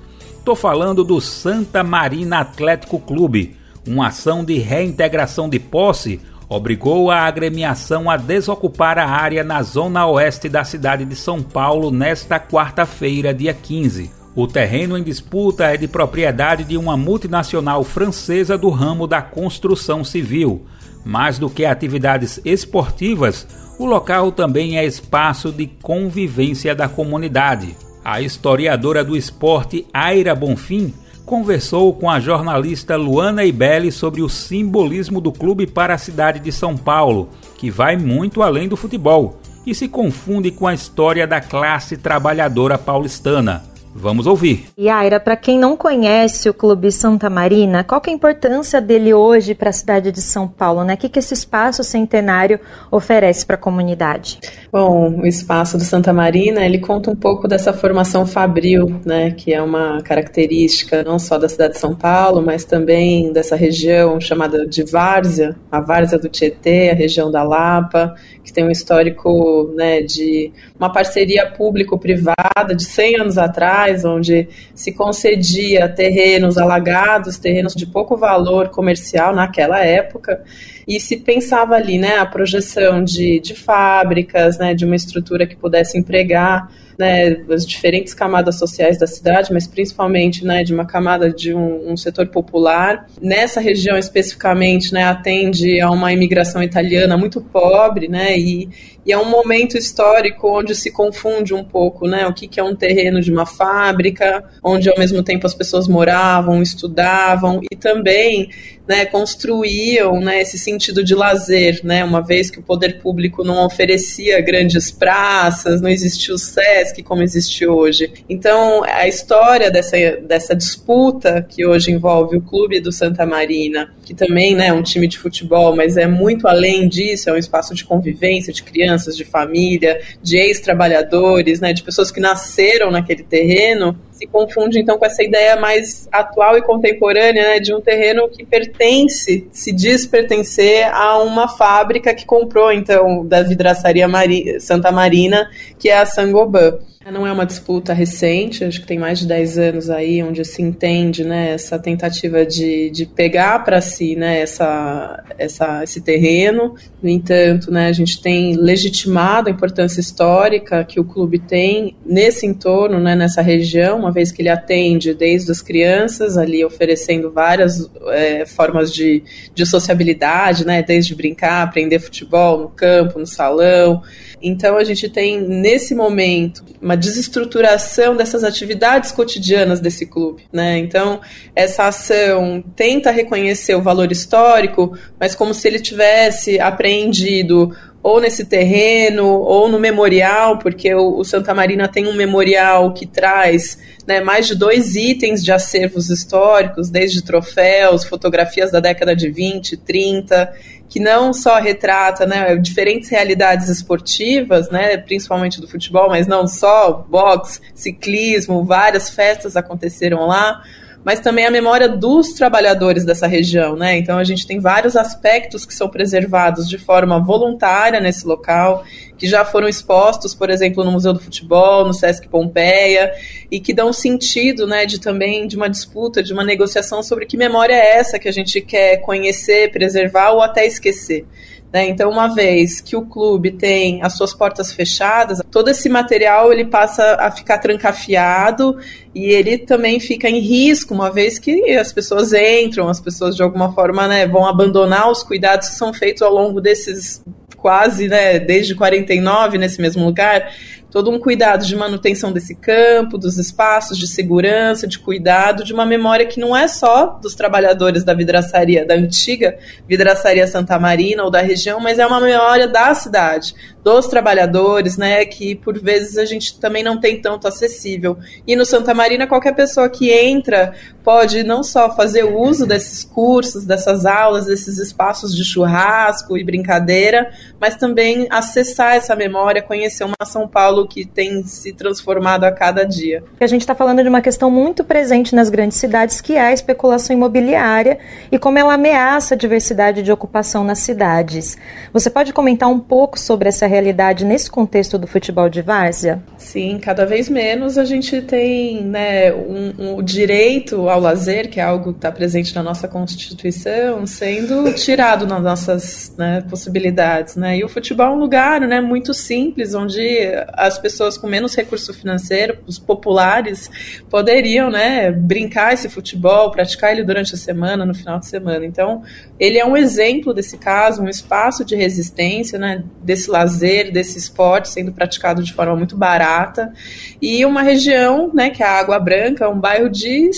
Estou falando do Santa Marina Atlético Clube, uma ação de reintegração de posse obrigou a agremiação a desocupar a área na zona oeste da cidade de São Paulo nesta quarta-feira, dia 15. O terreno em disputa é de propriedade de uma multinacional francesa do ramo da construção civil. Mais do que atividades esportivas, o local também é espaço de convivência da comunidade. A historiadora do esporte Aira Bonfim conversou com a jornalista Luana Ibelli sobre o simbolismo do clube para a cidade de São Paulo, que vai muito além do futebol e se confunde com a história da classe trabalhadora paulistana. Vamos ouvir. Yaira, para quem não conhece o Clube Santa Marina, qual é a importância dele hoje para a cidade de São Paulo? Né? O que, que esse espaço centenário oferece para a comunidade? Bom, o espaço do Santa Marina, ele conta um pouco dessa formação fabril, né, que é uma característica não só da cidade de São Paulo, mas também dessa região chamada de Várzea, a Várzea do Tietê, a região da Lapa, que tem um histórico né, de uma parceria público-privada de 100 anos atrás, onde se concedia terrenos alagados, terrenos de pouco valor comercial naquela época, e se pensava ali né, a projeção de, de fábricas, né, de uma estrutura que pudesse empregar né, as diferentes camadas sociais da cidade, mas principalmente né, de uma camada de um, um, setor popular. Nessa região especificamente, né, atende a uma imigração italiana muito pobre, né, e, e é um momento histórico onde se confunde um pouco, né, o que, que é um terreno de uma fábrica, onde ao mesmo tempo as pessoas moravam, estudavam e também né, construíam né, esse sentido de lazer, né, uma vez que o poder público não oferecia grandes praças, não existia o SESC como existe hoje. Então, a história dessa, dessa disputa que hoje envolve o clube do Santa Marina, que também né, é um time de futebol, mas é muito além disso, é um espaço de convivência de crianças, de família, de ex-trabalhadores, né, de pessoas que nasceram naquele terreno, se confunde então com essa ideia mais atual e contemporânea né, de um terreno que pertence, se diz pertencer a uma fábrica que comprou então da vidraçaria Mari Santa Marina, que é a Sangoban. Não é uma disputa recente, acho que tem mais de 10 anos aí, onde se entende né, essa tentativa de, de pegar para si né, essa, essa, esse terreno. No entanto, né, a gente tem legitimado a importância histórica que o clube tem nesse entorno, né, nessa região, uma vez que ele atende desde as crianças, ali oferecendo várias é, formas de, de sociabilidade, né, desde brincar, aprender futebol no campo, no salão. Então a gente tem nesse momento uma desestruturação dessas atividades cotidianas desse clube, né? Então essa ação tenta reconhecer o valor histórico, mas como se ele tivesse apreendido ou nesse terreno, ou no memorial, porque o, Santa Marina tem um memorial que traz né, mais de dois itens de acervos históricos, desde troféus, fotografias da década de 20, 30, que não só retrata né, diferentes realidades esportivas, né, principalmente do futebol, mas não só, boxe, ciclismo, várias festas aconteceram lá, mas também a memória dos trabalhadores dessa região, né? Então a gente tem vários aspectos que são preservados de forma voluntária nesse local, que já foram expostos, por exemplo, no Museu do Futebol, no Sesc Pompeia, e que dão sentido, né, de também de uma disputa, de uma negociação sobre que memória é essa que a gente quer conhecer, preservar ou até esquecer. Né? Então, uma vez que o clube tem as suas portas fechadas, todo esse material ele passa a ficar trancafiado e ele também fica em risco, uma vez que as pessoas entram, as pessoas de alguma forma né, vão abandonar os cuidados que são feitos ao longo desses quase, né, desde 49 nesse mesmo lugar todo um cuidado de manutenção desse campo, dos espaços de segurança, de cuidado, de uma memória que não é só dos trabalhadores da vidraçaria, da antiga vidraçaria Santa Marina ou da região, mas é uma memória da cidade, dos trabalhadores, né, que por vezes a gente também não tem tanto acessível. E no Santa Marina, qualquer pessoa que entra pode não só fazer uso desses cursos, dessas aulas, desses espaços de churrasco e brincadeira, mas também acessar essa memória, conhecer uma São Paulo que tem se transformado a cada dia. A gente está falando de uma questão muito presente nas grandes cidades, que é a especulação imobiliária e como ela ameaça a diversidade de ocupação nas cidades. Você pode comentar um pouco sobre essa realidade nesse contexto do futebol de várzea? Sim, cada vez menos a gente tem né, um, um direito ao lazer, que é algo que está presente na nossa Constituição, sendo tirado nas nossas né, possibilidades. Né? E o futebol é um lugar né, muito simples, onde as pessoas com menos recurso financeiro, os populares, poderiam né, brincar esse futebol, praticar ele durante a semana, no final de semana. Então, ele é um exemplo desse caso, um espaço de resistência, né, desse lazer, desse esporte sendo praticado de forma muito barata, e uma região, né, que é a Água Branca, um bairro de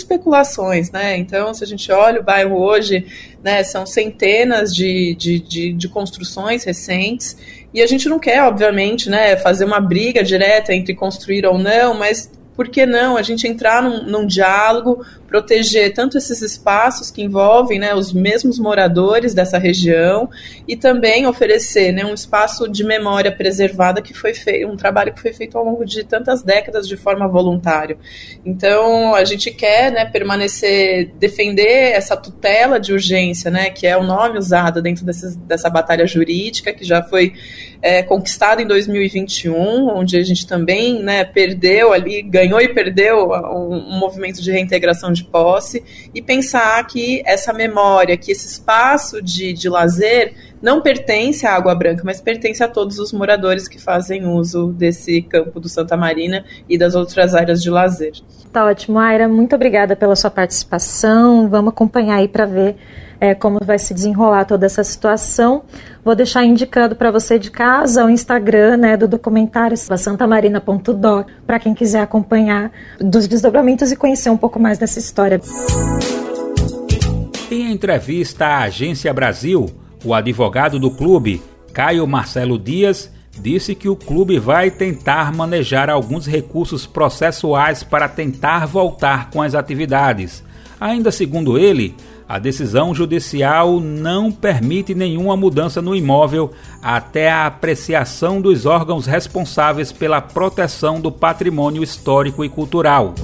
né, então se a gente olha o bairro hoje, né, são centenas de, de, de, de construções recentes, e a gente não quer, obviamente, né, fazer uma briga direta entre construir ou não, mas por que não a gente entrar num, num diálogo, proteger tanto esses espaços que envolvem né, os mesmos moradores dessa região e também oferecer né, um espaço de memória preservada que foi feito, um trabalho que foi feito ao longo de tantas décadas de forma voluntária. Então a gente quer né, permanecer, defender essa tutela de urgência, né, que é o nome usado dentro dessa batalha jurídica que já foi é, conquistada em 2021, onde a gente também né, perdeu ali, ganhou e perdeu um, um movimento de reintegração de de posse e pensar que essa memória, que esse espaço de, de lazer não pertence à Água Branca, mas pertence a todos os moradores que fazem uso desse campo do Santa Marina e das outras áreas de lazer. Tá ótimo, Aira. Muito obrigada pela sua participação. Vamos acompanhar aí para ver é, como vai se desenrolar toda essa situação. Vou deixar indicando para você de casa o Instagram né, do documentário santamarina.doc para quem quiser acompanhar dos desdobramentos e conhecer um pouco mais dessa história. Em entrevista à Agência Brasil, o advogado do clube, Caio Marcelo Dias, disse que o clube vai tentar manejar alguns recursos processuais para tentar voltar com as atividades. Ainda segundo ele, a decisão judicial não permite nenhuma mudança no imóvel até a apreciação dos órgãos responsáveis pela proteção do patrimônio histórico e cultural.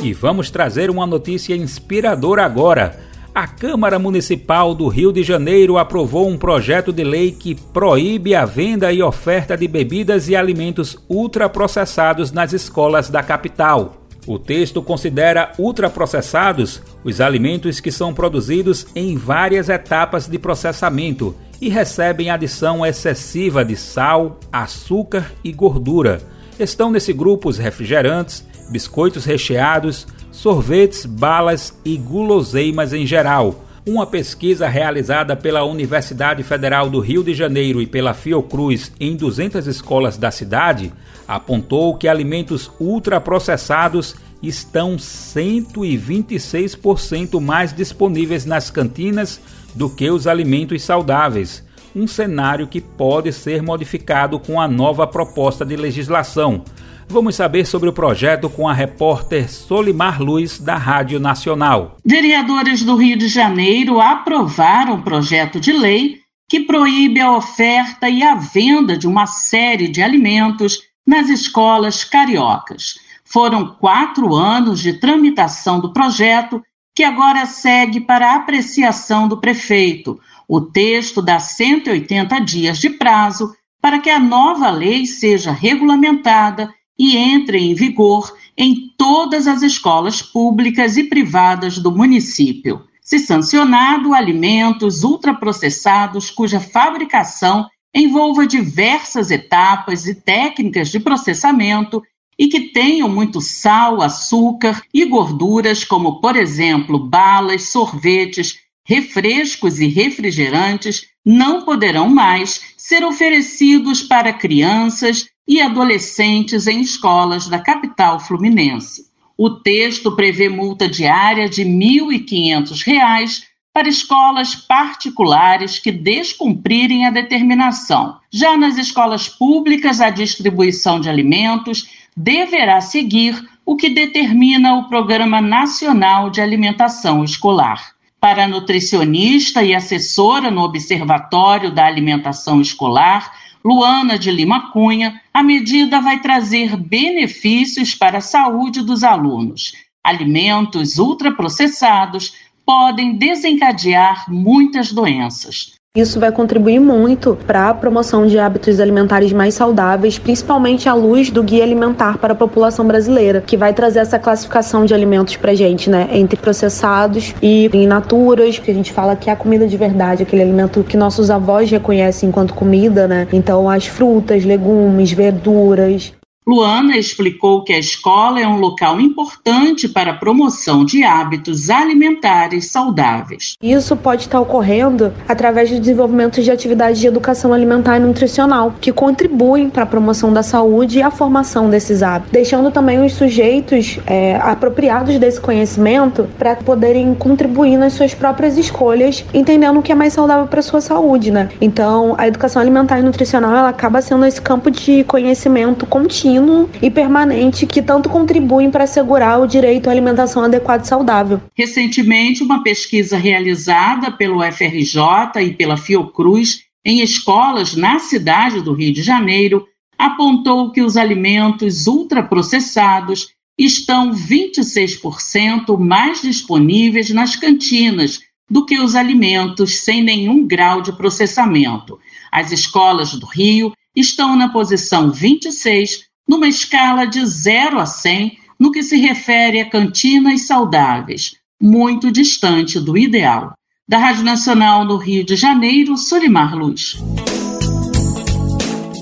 E vamos trazer uma notícia inspiradora agora. a Câmara Municipal do Rio de Janeiro aprovou um projeto de lei que proíbe a venda e oferta de bebidas e alimentos ultraprocessados nas escolas da capital. O texto considera ultraprocessados os alimentos que são produzidos em várias etapas de processamento e recebem adição excessiva de sal, açúcar e gordura. Estão nesse grupo os refrigerantes, biscoitos recheados, sorvetes, balas e guloseimas em geral. Uma pesquisa realizada pela Universidade Federal do Rio de Janeiro e pela Fiocruz em 200 escolas da cidade apontou que alimentos ultraprocessados estão 126% mais disponíveis nas cantinas do que os alimentos saudáveis, um cenário que pode ser modificado com a nova proposta de legislação. Vamos saber sobre o projeto com a repórter Solimar Luz, da Rádio Nacional. Vereadores do Rio de Janeiro aprovaram um projeto de lei que proíbe a oferta e a venda de uma série de alimentos nas escolas cariocas. Foram quatro anos de tramitação do projeto que agora segue para apreciação do prefeito. O texto dá 180 dias de prazo para que a nova lei seja regulamentada e entre em vigor em todas as escolas públicas e privadas do município. Se sancionado, alimentos ultraprocessados cuja fabricação envolva diversas etapas e técnicas de processamento e que tenham muito sal, açúcar e gorduras, como, por exemplo, balas, sorvetes, refrescos e refrigerantes, não poderão mais ser oferecidos para crianças e adolescentes em escolas da capital fluminense. O texto prevê multa diária de R$ 1.500 para escolas particulares que descumprirem a determinação. Já nas escolas públicas, a distribuição de alimentos deverá seguir o que determina o Programa Nacional de Alimentação Escolar. Para a nutricionista e assessora no Observatório da Alimentação Escolar, Luana de Lima Cunha, a medida vai trazer benefícios para a saúde dos alunos. Alimentos ultraprocessados podem desencadear muitas doenças. Isso vai contribuir muito para a promoção de hábitos alimentares mais saudáveis, principalmente à luz do Guia Alimentar para a População Brasileira, que vai trazer essa classificação de alimentos para gente, né? Entre processados e in naturas, que a gente fala que é a comida de verdade, aquele alimento que nossos avós reconhecem enquanto comida, né? Então, as frutas, legumes, verduras. Luana explicou que a escola é um local importante para a promoção de hábitos alimentares saudáveis. Isso pode estar ocorrendo através do desenvolvimento de atividades de educação alimentar e nutricional, que contribuem para a promoção da saúde e a formação desses hábitos, deixando também os sujeitos é, apropriados desse conhecimento para poderem contribuir nas suas próprias escolhas, entendendo o que é mais saudável para a sua saúde, né? Então, a educação alimentar e nutricional ela acaba sendo esse campo de conhecimento contínuo contínuo e permanente que tanto contribuem para assegurar o direito à alimentação adequada e saudável. Recentemente, uma pesquisa realizada pelo FRJ e pela Fiocruz em escolas na cidade do Rio de Janeiro apontou que os alimentos ultraprocessados estão 26% mais disponíveis nas cantinas do que os alimentos sem nenhum grau de processamento. As escolas do Rio estão na posição 26 numa escala de 0 a 100 no que se refere a cantinas saudáveis, muito distante do ideal. Da Rádio Nacional no Rio de Janeiro, Solimar Luz.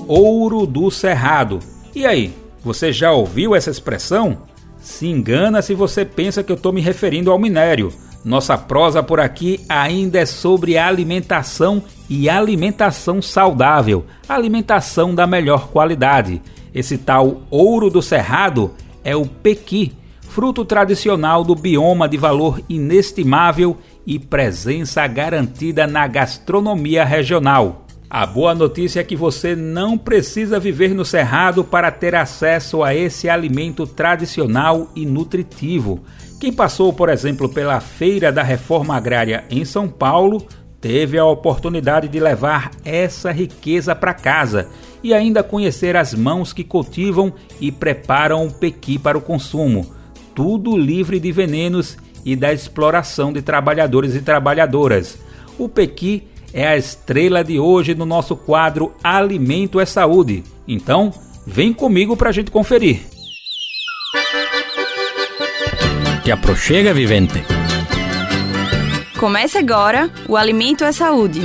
Ouro do Cerrado. E aí, você já ouviu essa expressão? Se engana se você pensa que eu estou me referindo ao minério. Nossa prosa por aqui ainda é sobre alimentação e alimentação saudável, alimentação da melhor qualidade. Esse tal ouro do cerrado é o pequi, fruto tradicional do bioma de valor inestimável e presença garantida na gastronomia regional. A boa notícia é que você não precisa viver no cerrado para ter acesso a esse alimento tradicional e nutritivo. Quem passou, por exemplo, pela Feira da Reforma Agrária em São Paulo teve a oportunidade de levar essa riqueza para casa e ainda conhecer as mãos que cultivam e preparam o pequi para o consumo, tudo livre de venenos e da exploração de trabalhadores e trabalhadoras. O pequi é a estrela de hoje no nosso quadro Alimento é Saúde. Então, vem comigo para a gente conferir. Te aproxega, vivente. Comece agora o Alimento é Saúde.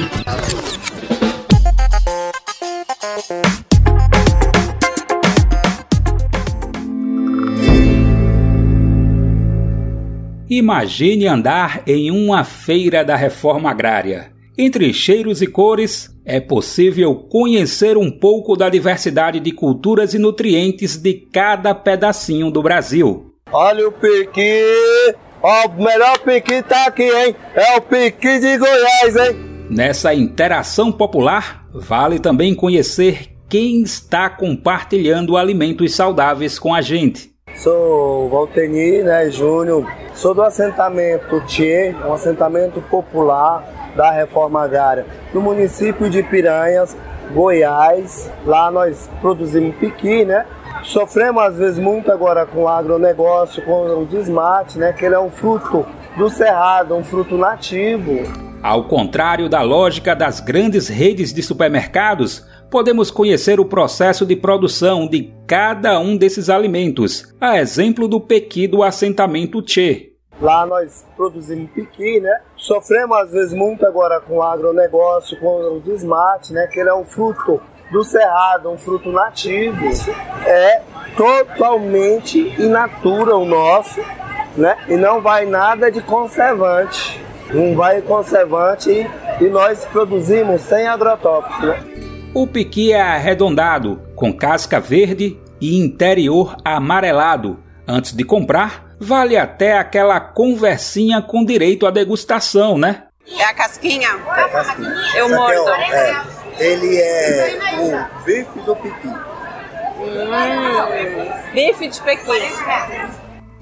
Imagine andar em uma feira da reforma agrária. Entre cheiros e cores, é possível conhecer um pouco da diversidade de culturas e nutrientes de cada pedacinho do Brasil. Olha o piqui! Ó, o melhor piqui tá aqui, hein? É o piqui de Goiás, hein? Nessa interação popular, vale também conhecer quem está compartilhando alimentos saudáveis com a gente. Sou Valtenir, né, Júnior. Sou do assentamento Tchê, um assentamento popular da reforma agrária, no município de Piranhas, Goiás. Lá nós produzimos piqui, né? Sofremos às vezes muito agora com o agronegócio, com o desmate, né? Que ele é um fruto do cerrado, um fruto nativo. Ao contrário da lógica das grandes redes de supermercados, podemos conhecer o processo de produção de cada um desses alimentos, a exemplo do pequi do assentamento Tchê. Lá nós produzimos piqui, né? Sofremos às vezes muito agora com o agronegócio, com o desmate, né? Que ele é um fruto do cerrado, um fruto nativo. É totalmente in natura o nosso, né? E não vai nada de conservante. Não vai conservante e nós produzimos sem agrotóxicos, né? O piqui é arredondado, com casca verde e interior amarelado. Antes de comprar, vale até aquela conversinha com direito à degustação, né? É a casquinha? É a casquinha. Eu Isso aqui mordo. É, é, ele é o bife do piqui. Hum, bife de pequi.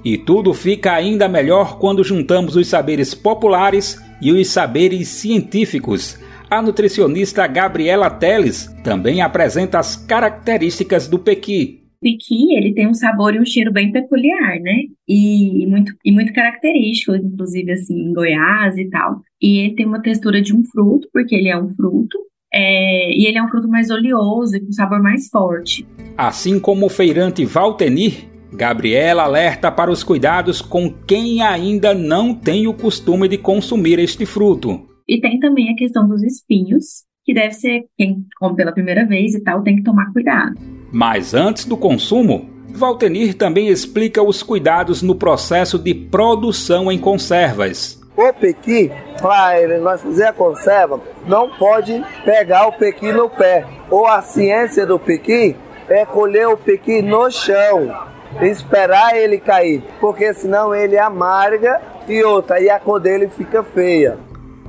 E tudo fica ainda melhor quando juntamos os saberes populares e os saberes científicos. A nutricionista Gabriela Teles também apresenta as características do pequi. Piqui, ele tem um sabor e um cheiro bem peculiar, né? E muito, e muito característico, inclusive assim, em Goiás e tal. E ele tem uma textura de um fruto, porque ele é um fruto. É, e ele é um fruto mais oleoso e com sabor mais forte. Assim como o feirante Valtenir, Gabriela alerta para os cuidados com quem ainda não tem o costume de consumir este fruto. E tem também a questão dos espinhos, que deve ser quem come pela primeira vez e tal, tem que tomar cuidado. Mas antes do consumo, Valtenir também explica os cuidados no processo de produção em conservas. O pequi, para nós fazer a conserva, não pode pegar o pequi no pé. Ou a ciência do pequi é colher o pequi no chão, esperar ele cair, porque senão ele amarga e outra, e a cor dele fica feia.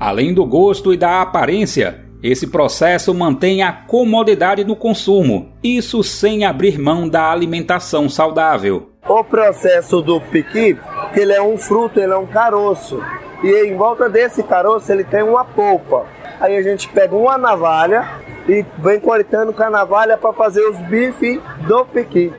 Além do gosto e da aparência, esse processo mantém a comodidade no consumo, isso sem abrir mão da alimentação saudável. O processo do piqui, que ele é um fruto, ele é um caroço. E em volta desse caroço ele tem uma polpa. Aí a gente pega uma navalha e vem cortando com a navalha para fazer os bifes do piqui.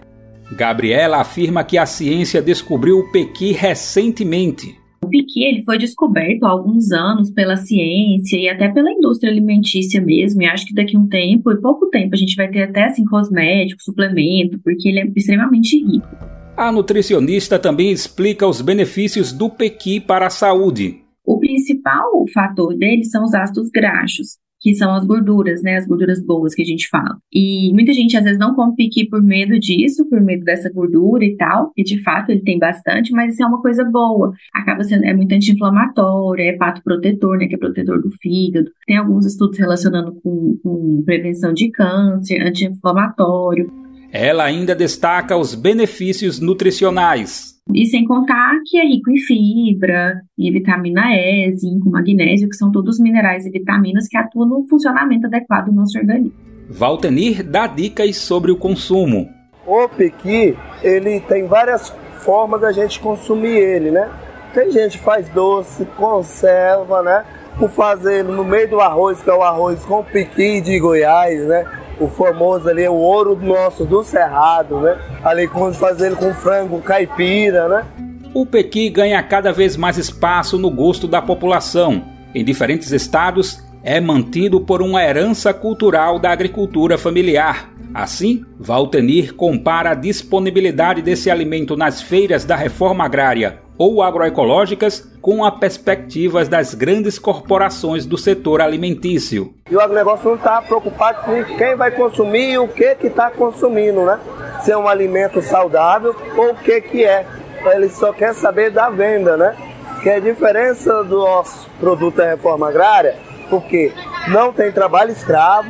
Gabriela afirma que a ciência descobriu o pequi recentemente. O piqui ele foi descoberto há alguns anos pela ciência e até pela indústria alimentícia mesmo. E acho que daqui a um tempo, e pouco tempo, a gente vai ter até assim cosmético, suplemento, porque ele é extremamente rico. A nutricionista também explica os benefícios do pequi para a saúde. O principal fator dele são os ácidos graxos, que são as gorduras, né? As gorduras boas que a gente fala. E muita gente às vezes não come piqui por medo disso, por medo dessa gordura e tal, e de fato ele tem bastante, mas isso é uma coisa boa. Acaba sendo, é muito anti-inflamatório, é hepatoprotetor, né? Que é protetor do fígado. Tem alguns estudos relacionando com, com prevenção de câncer, anti-inflamatório. Ela ainda destaca os benefícios nutricionais. E sem contar que é rico em fibra, em vitamina E, zinco, magnésio, que são todos minerais e vitaminas que atuam no funcionamento adequado do nosso organismo. Valtenir dá dicas sobre o consumo. O pequi, ele tem várias formas da gente consumir ele, né? Tem gente que faz doce, conserva, né? Por fazer no meio do arroz, que é o arroz com piqui de Goiás, né? O famoso ali, o ouro nosso do cerrado, né? Ali fazer ele com frango caipira, né? O pequi ganha cada vez mais espaço no gosto da população. Em diferentes estados, é mantido por uma herança cultural da agricultura familiar. Assim, Valtenir compara a disponibilidade desse alimento nas feiras da reforma agrária ou agroecológicas com as perspectivas das grandes corporações do setor alimentício. E o agronegócio não está preocupado com quem vai consumir e o que está consumindo, né? Se é um alimento saudável ou o que, que é. Ele só quer saber da venda, né? Que é a diferença do nosso produto da reforma agrária, porque não tem trabalho escravo,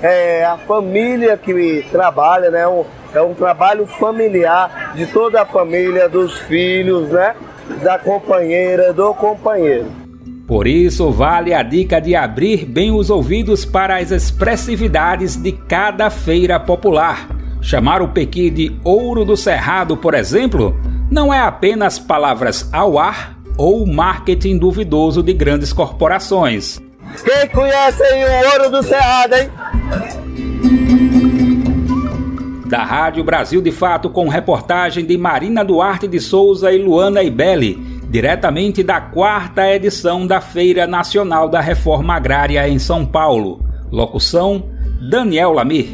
é a família que trabalha, né? É um trabalho familiar de toda a família, dos filhos, né? Da companheira, do companheiro. Por isso, vale a dica de abrir bem os ouvidos para as expressividades de cada feira popular. Chamar o Pequi de Ouro do Cerrado, por exemplo, não é apenas palavras ao ar ou marketing duvidoso de grandes corporações. Quem conhece aí o Ouro do Cerrado, hein? Da Rádio Brasil de Fato, com reportagem de Marina Duarte de Souza e Luana Ibelli, diretamente da quarta edição da Feira Nacional da Reforma Agrária em São Paulo. Locução: Daniel Lamir.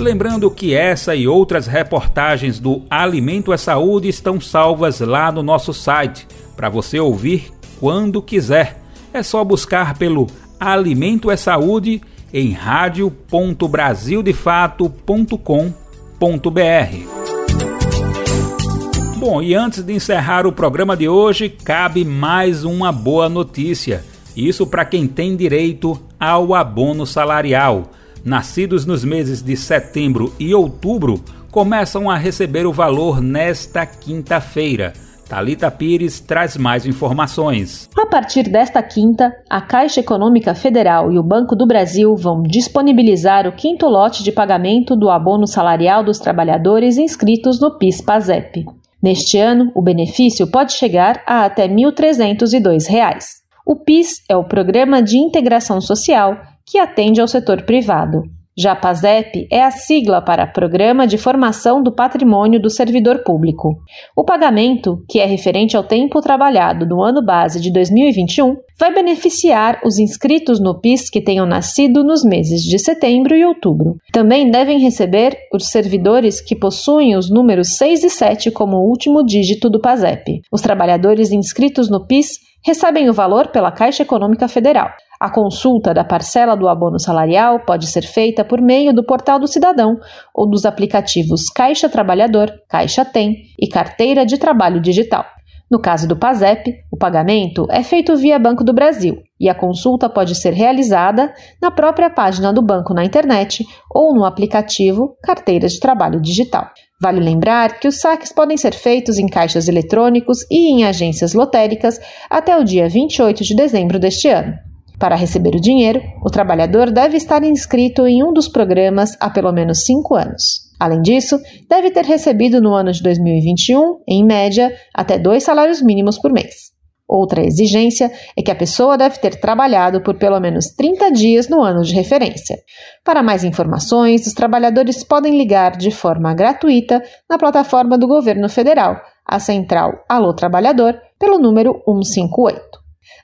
Lembrando que essa e outras reportagens do Alimento é Saúde estão salvas lá no nosso site, para você ouvir quando quiser. É só buscar pelo Alimento é Saúde em radio.brasildefato.com.br. Bom, e antes de encerrar o programa de hoje, cabe mais uma boa notícia. Isso para quem tem direito ao abono salarial nascidos nos meses de setembro e outubro, começam a receber o valor nesta quinta-feira. Talita Pires traz mais informações. A partir desta quinta, a Caixa Econômica Federal e o Banco do Brasil vão disponibilizar o quinto lote de pagamento do abono salarial dos trabalhadores inscritos no PIS/PASEP. Neste ano, o benefício pode chegar a até R$ 1.302. O PIS é o Programa de Integração Social que atende ao setor privado. Já PASEP é a sigla para Programa de Formação do Patrimônio do Servidor Público. O pagamento, que é referente ao tempo trabalhado no ano base de 2021, vai beneficiar os inscritos no PIS que tenham nascido nos meses de setembro e outubro. Também devem receber os servidores que possuem os números 6 e 7 como último dígito do PASEP. Os trabalhadores inscritos no PIS recebem o valor pela Caixa Econômica Federal. A consulta da parcela do abono salarial pode ser feita por meio do Portal do Cidadão ou dos aplicativos Caixa Trabalhador, Caixa Tem e Carteira de Trabalho Digital. No caso do PASEP, o pagamento é feito via Banco do Brasil e a consulta pode ser realizada na própria página do banco na internet ou no aplicativo Carteira de Trabalho Digital. Vale lembrar que os saques podem ser feitos em caixas eletrônicos e em agências lotéricas até o dia 28 de dezembro deste ano. Para receber o dinheiro, o trabalhador deve estar inscrito em um dos programas há pelo menos cinco anos. Além disso, deve ter recebido no ano de 2021, em média, até dois salários mínimos por mês. Outra exigência é que a pessoa deve ter trabalhado por pelo menos 30 dias no ano de referência. Para mais informações, os trabalhadores podem ligar de forma gratuita na plataforma do governo federal, a central Alô Trabalhador, pelo número 158.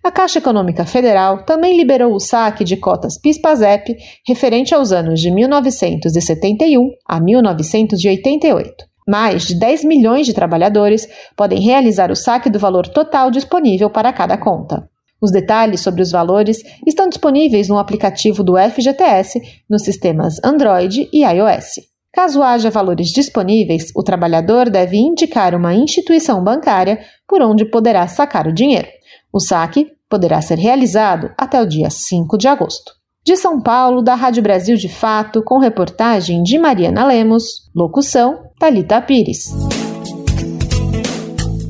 A Caixa Econômica Federal também liberou o saque de cotas PIS/PASEP referente aos anos de 1971 a 1988. Mais de 10 milhões de trabalhadores podem realizar o saque do valor total disponível para cada conta. Os detalhes sobre os valores estão disponíveis no aplicativo do FGTS nos sistemas Android e iOS. Caso haja valores disponíveis, o trabalhador deve indicar uma instituição bancária por onde poderá sacar o dinheiro. O saque poderá ser realizado até o dia 5 de agosto. De São Paulo, da Rádio Brasil de Fato, com reportagem de Mariana Lemos, locução Talita Pires.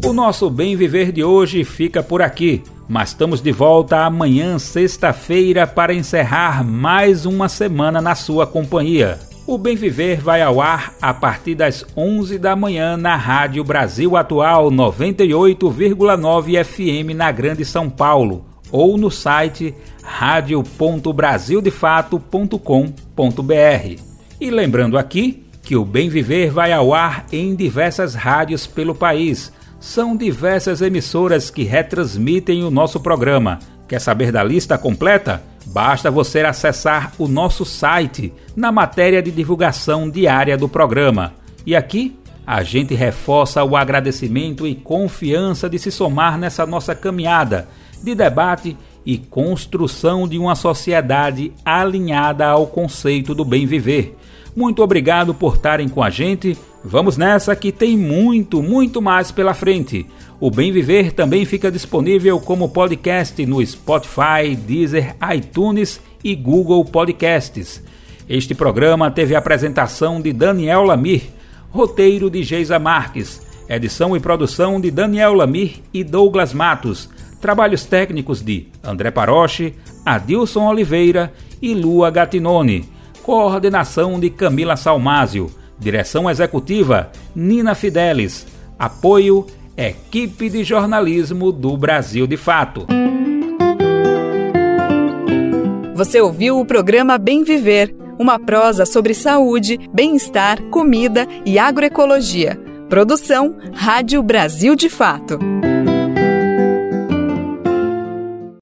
O nosso Bem Viver de hoje fica por aqui, mas estamos de volta amanhã, sexta-feira, para encerrar mais uma semana na sua companhia. O Bem Viver vai ao ar a partir das 11 da manhã na Rádio Brasil Atual 98,9 FM na Grande São Paulo ou no site radio.brasildefato.com.br. E lembrando aqui que o Bem Viver vai ao ar em diversas rádios pelo país. São diversas emissoras que retransmitem o nosso programa. Quer saber da lista completa? Basta você acessar o nosso site na matéria de divulgação diária do programa. E aqui a gente reforça o agradecimento e confiança de se somar nessa nossa caminhada de debate e construção de uma sociedade alinhada ao conceito do bem viver. Muito obrigado por estarem com a gente. Vamos nessa que tem muito, muito mais pela frente. O Bem Viver também fica disponível como podcast no Spotify, Deezer, iTunes e Google Podcasts. Este programa teve a apresentação de Daniel Lamir, roteiro de Geisa Marques, edição e produção de Daniel Lamir e Douglas Matos, trabalhos técnicos de André Paroche, Adilson Oliveira e Lua Gatinone, coordenação de Camila Salmásio, direção executiva Nina Fidelis, apoio Equipe de Jornalismo do Brasil de Fato. Você ouviu o programa Bem Viver, uma prosa sobre saúde, bem-estar, comida e agroecologia. Produção Rádio Brasil de Fato.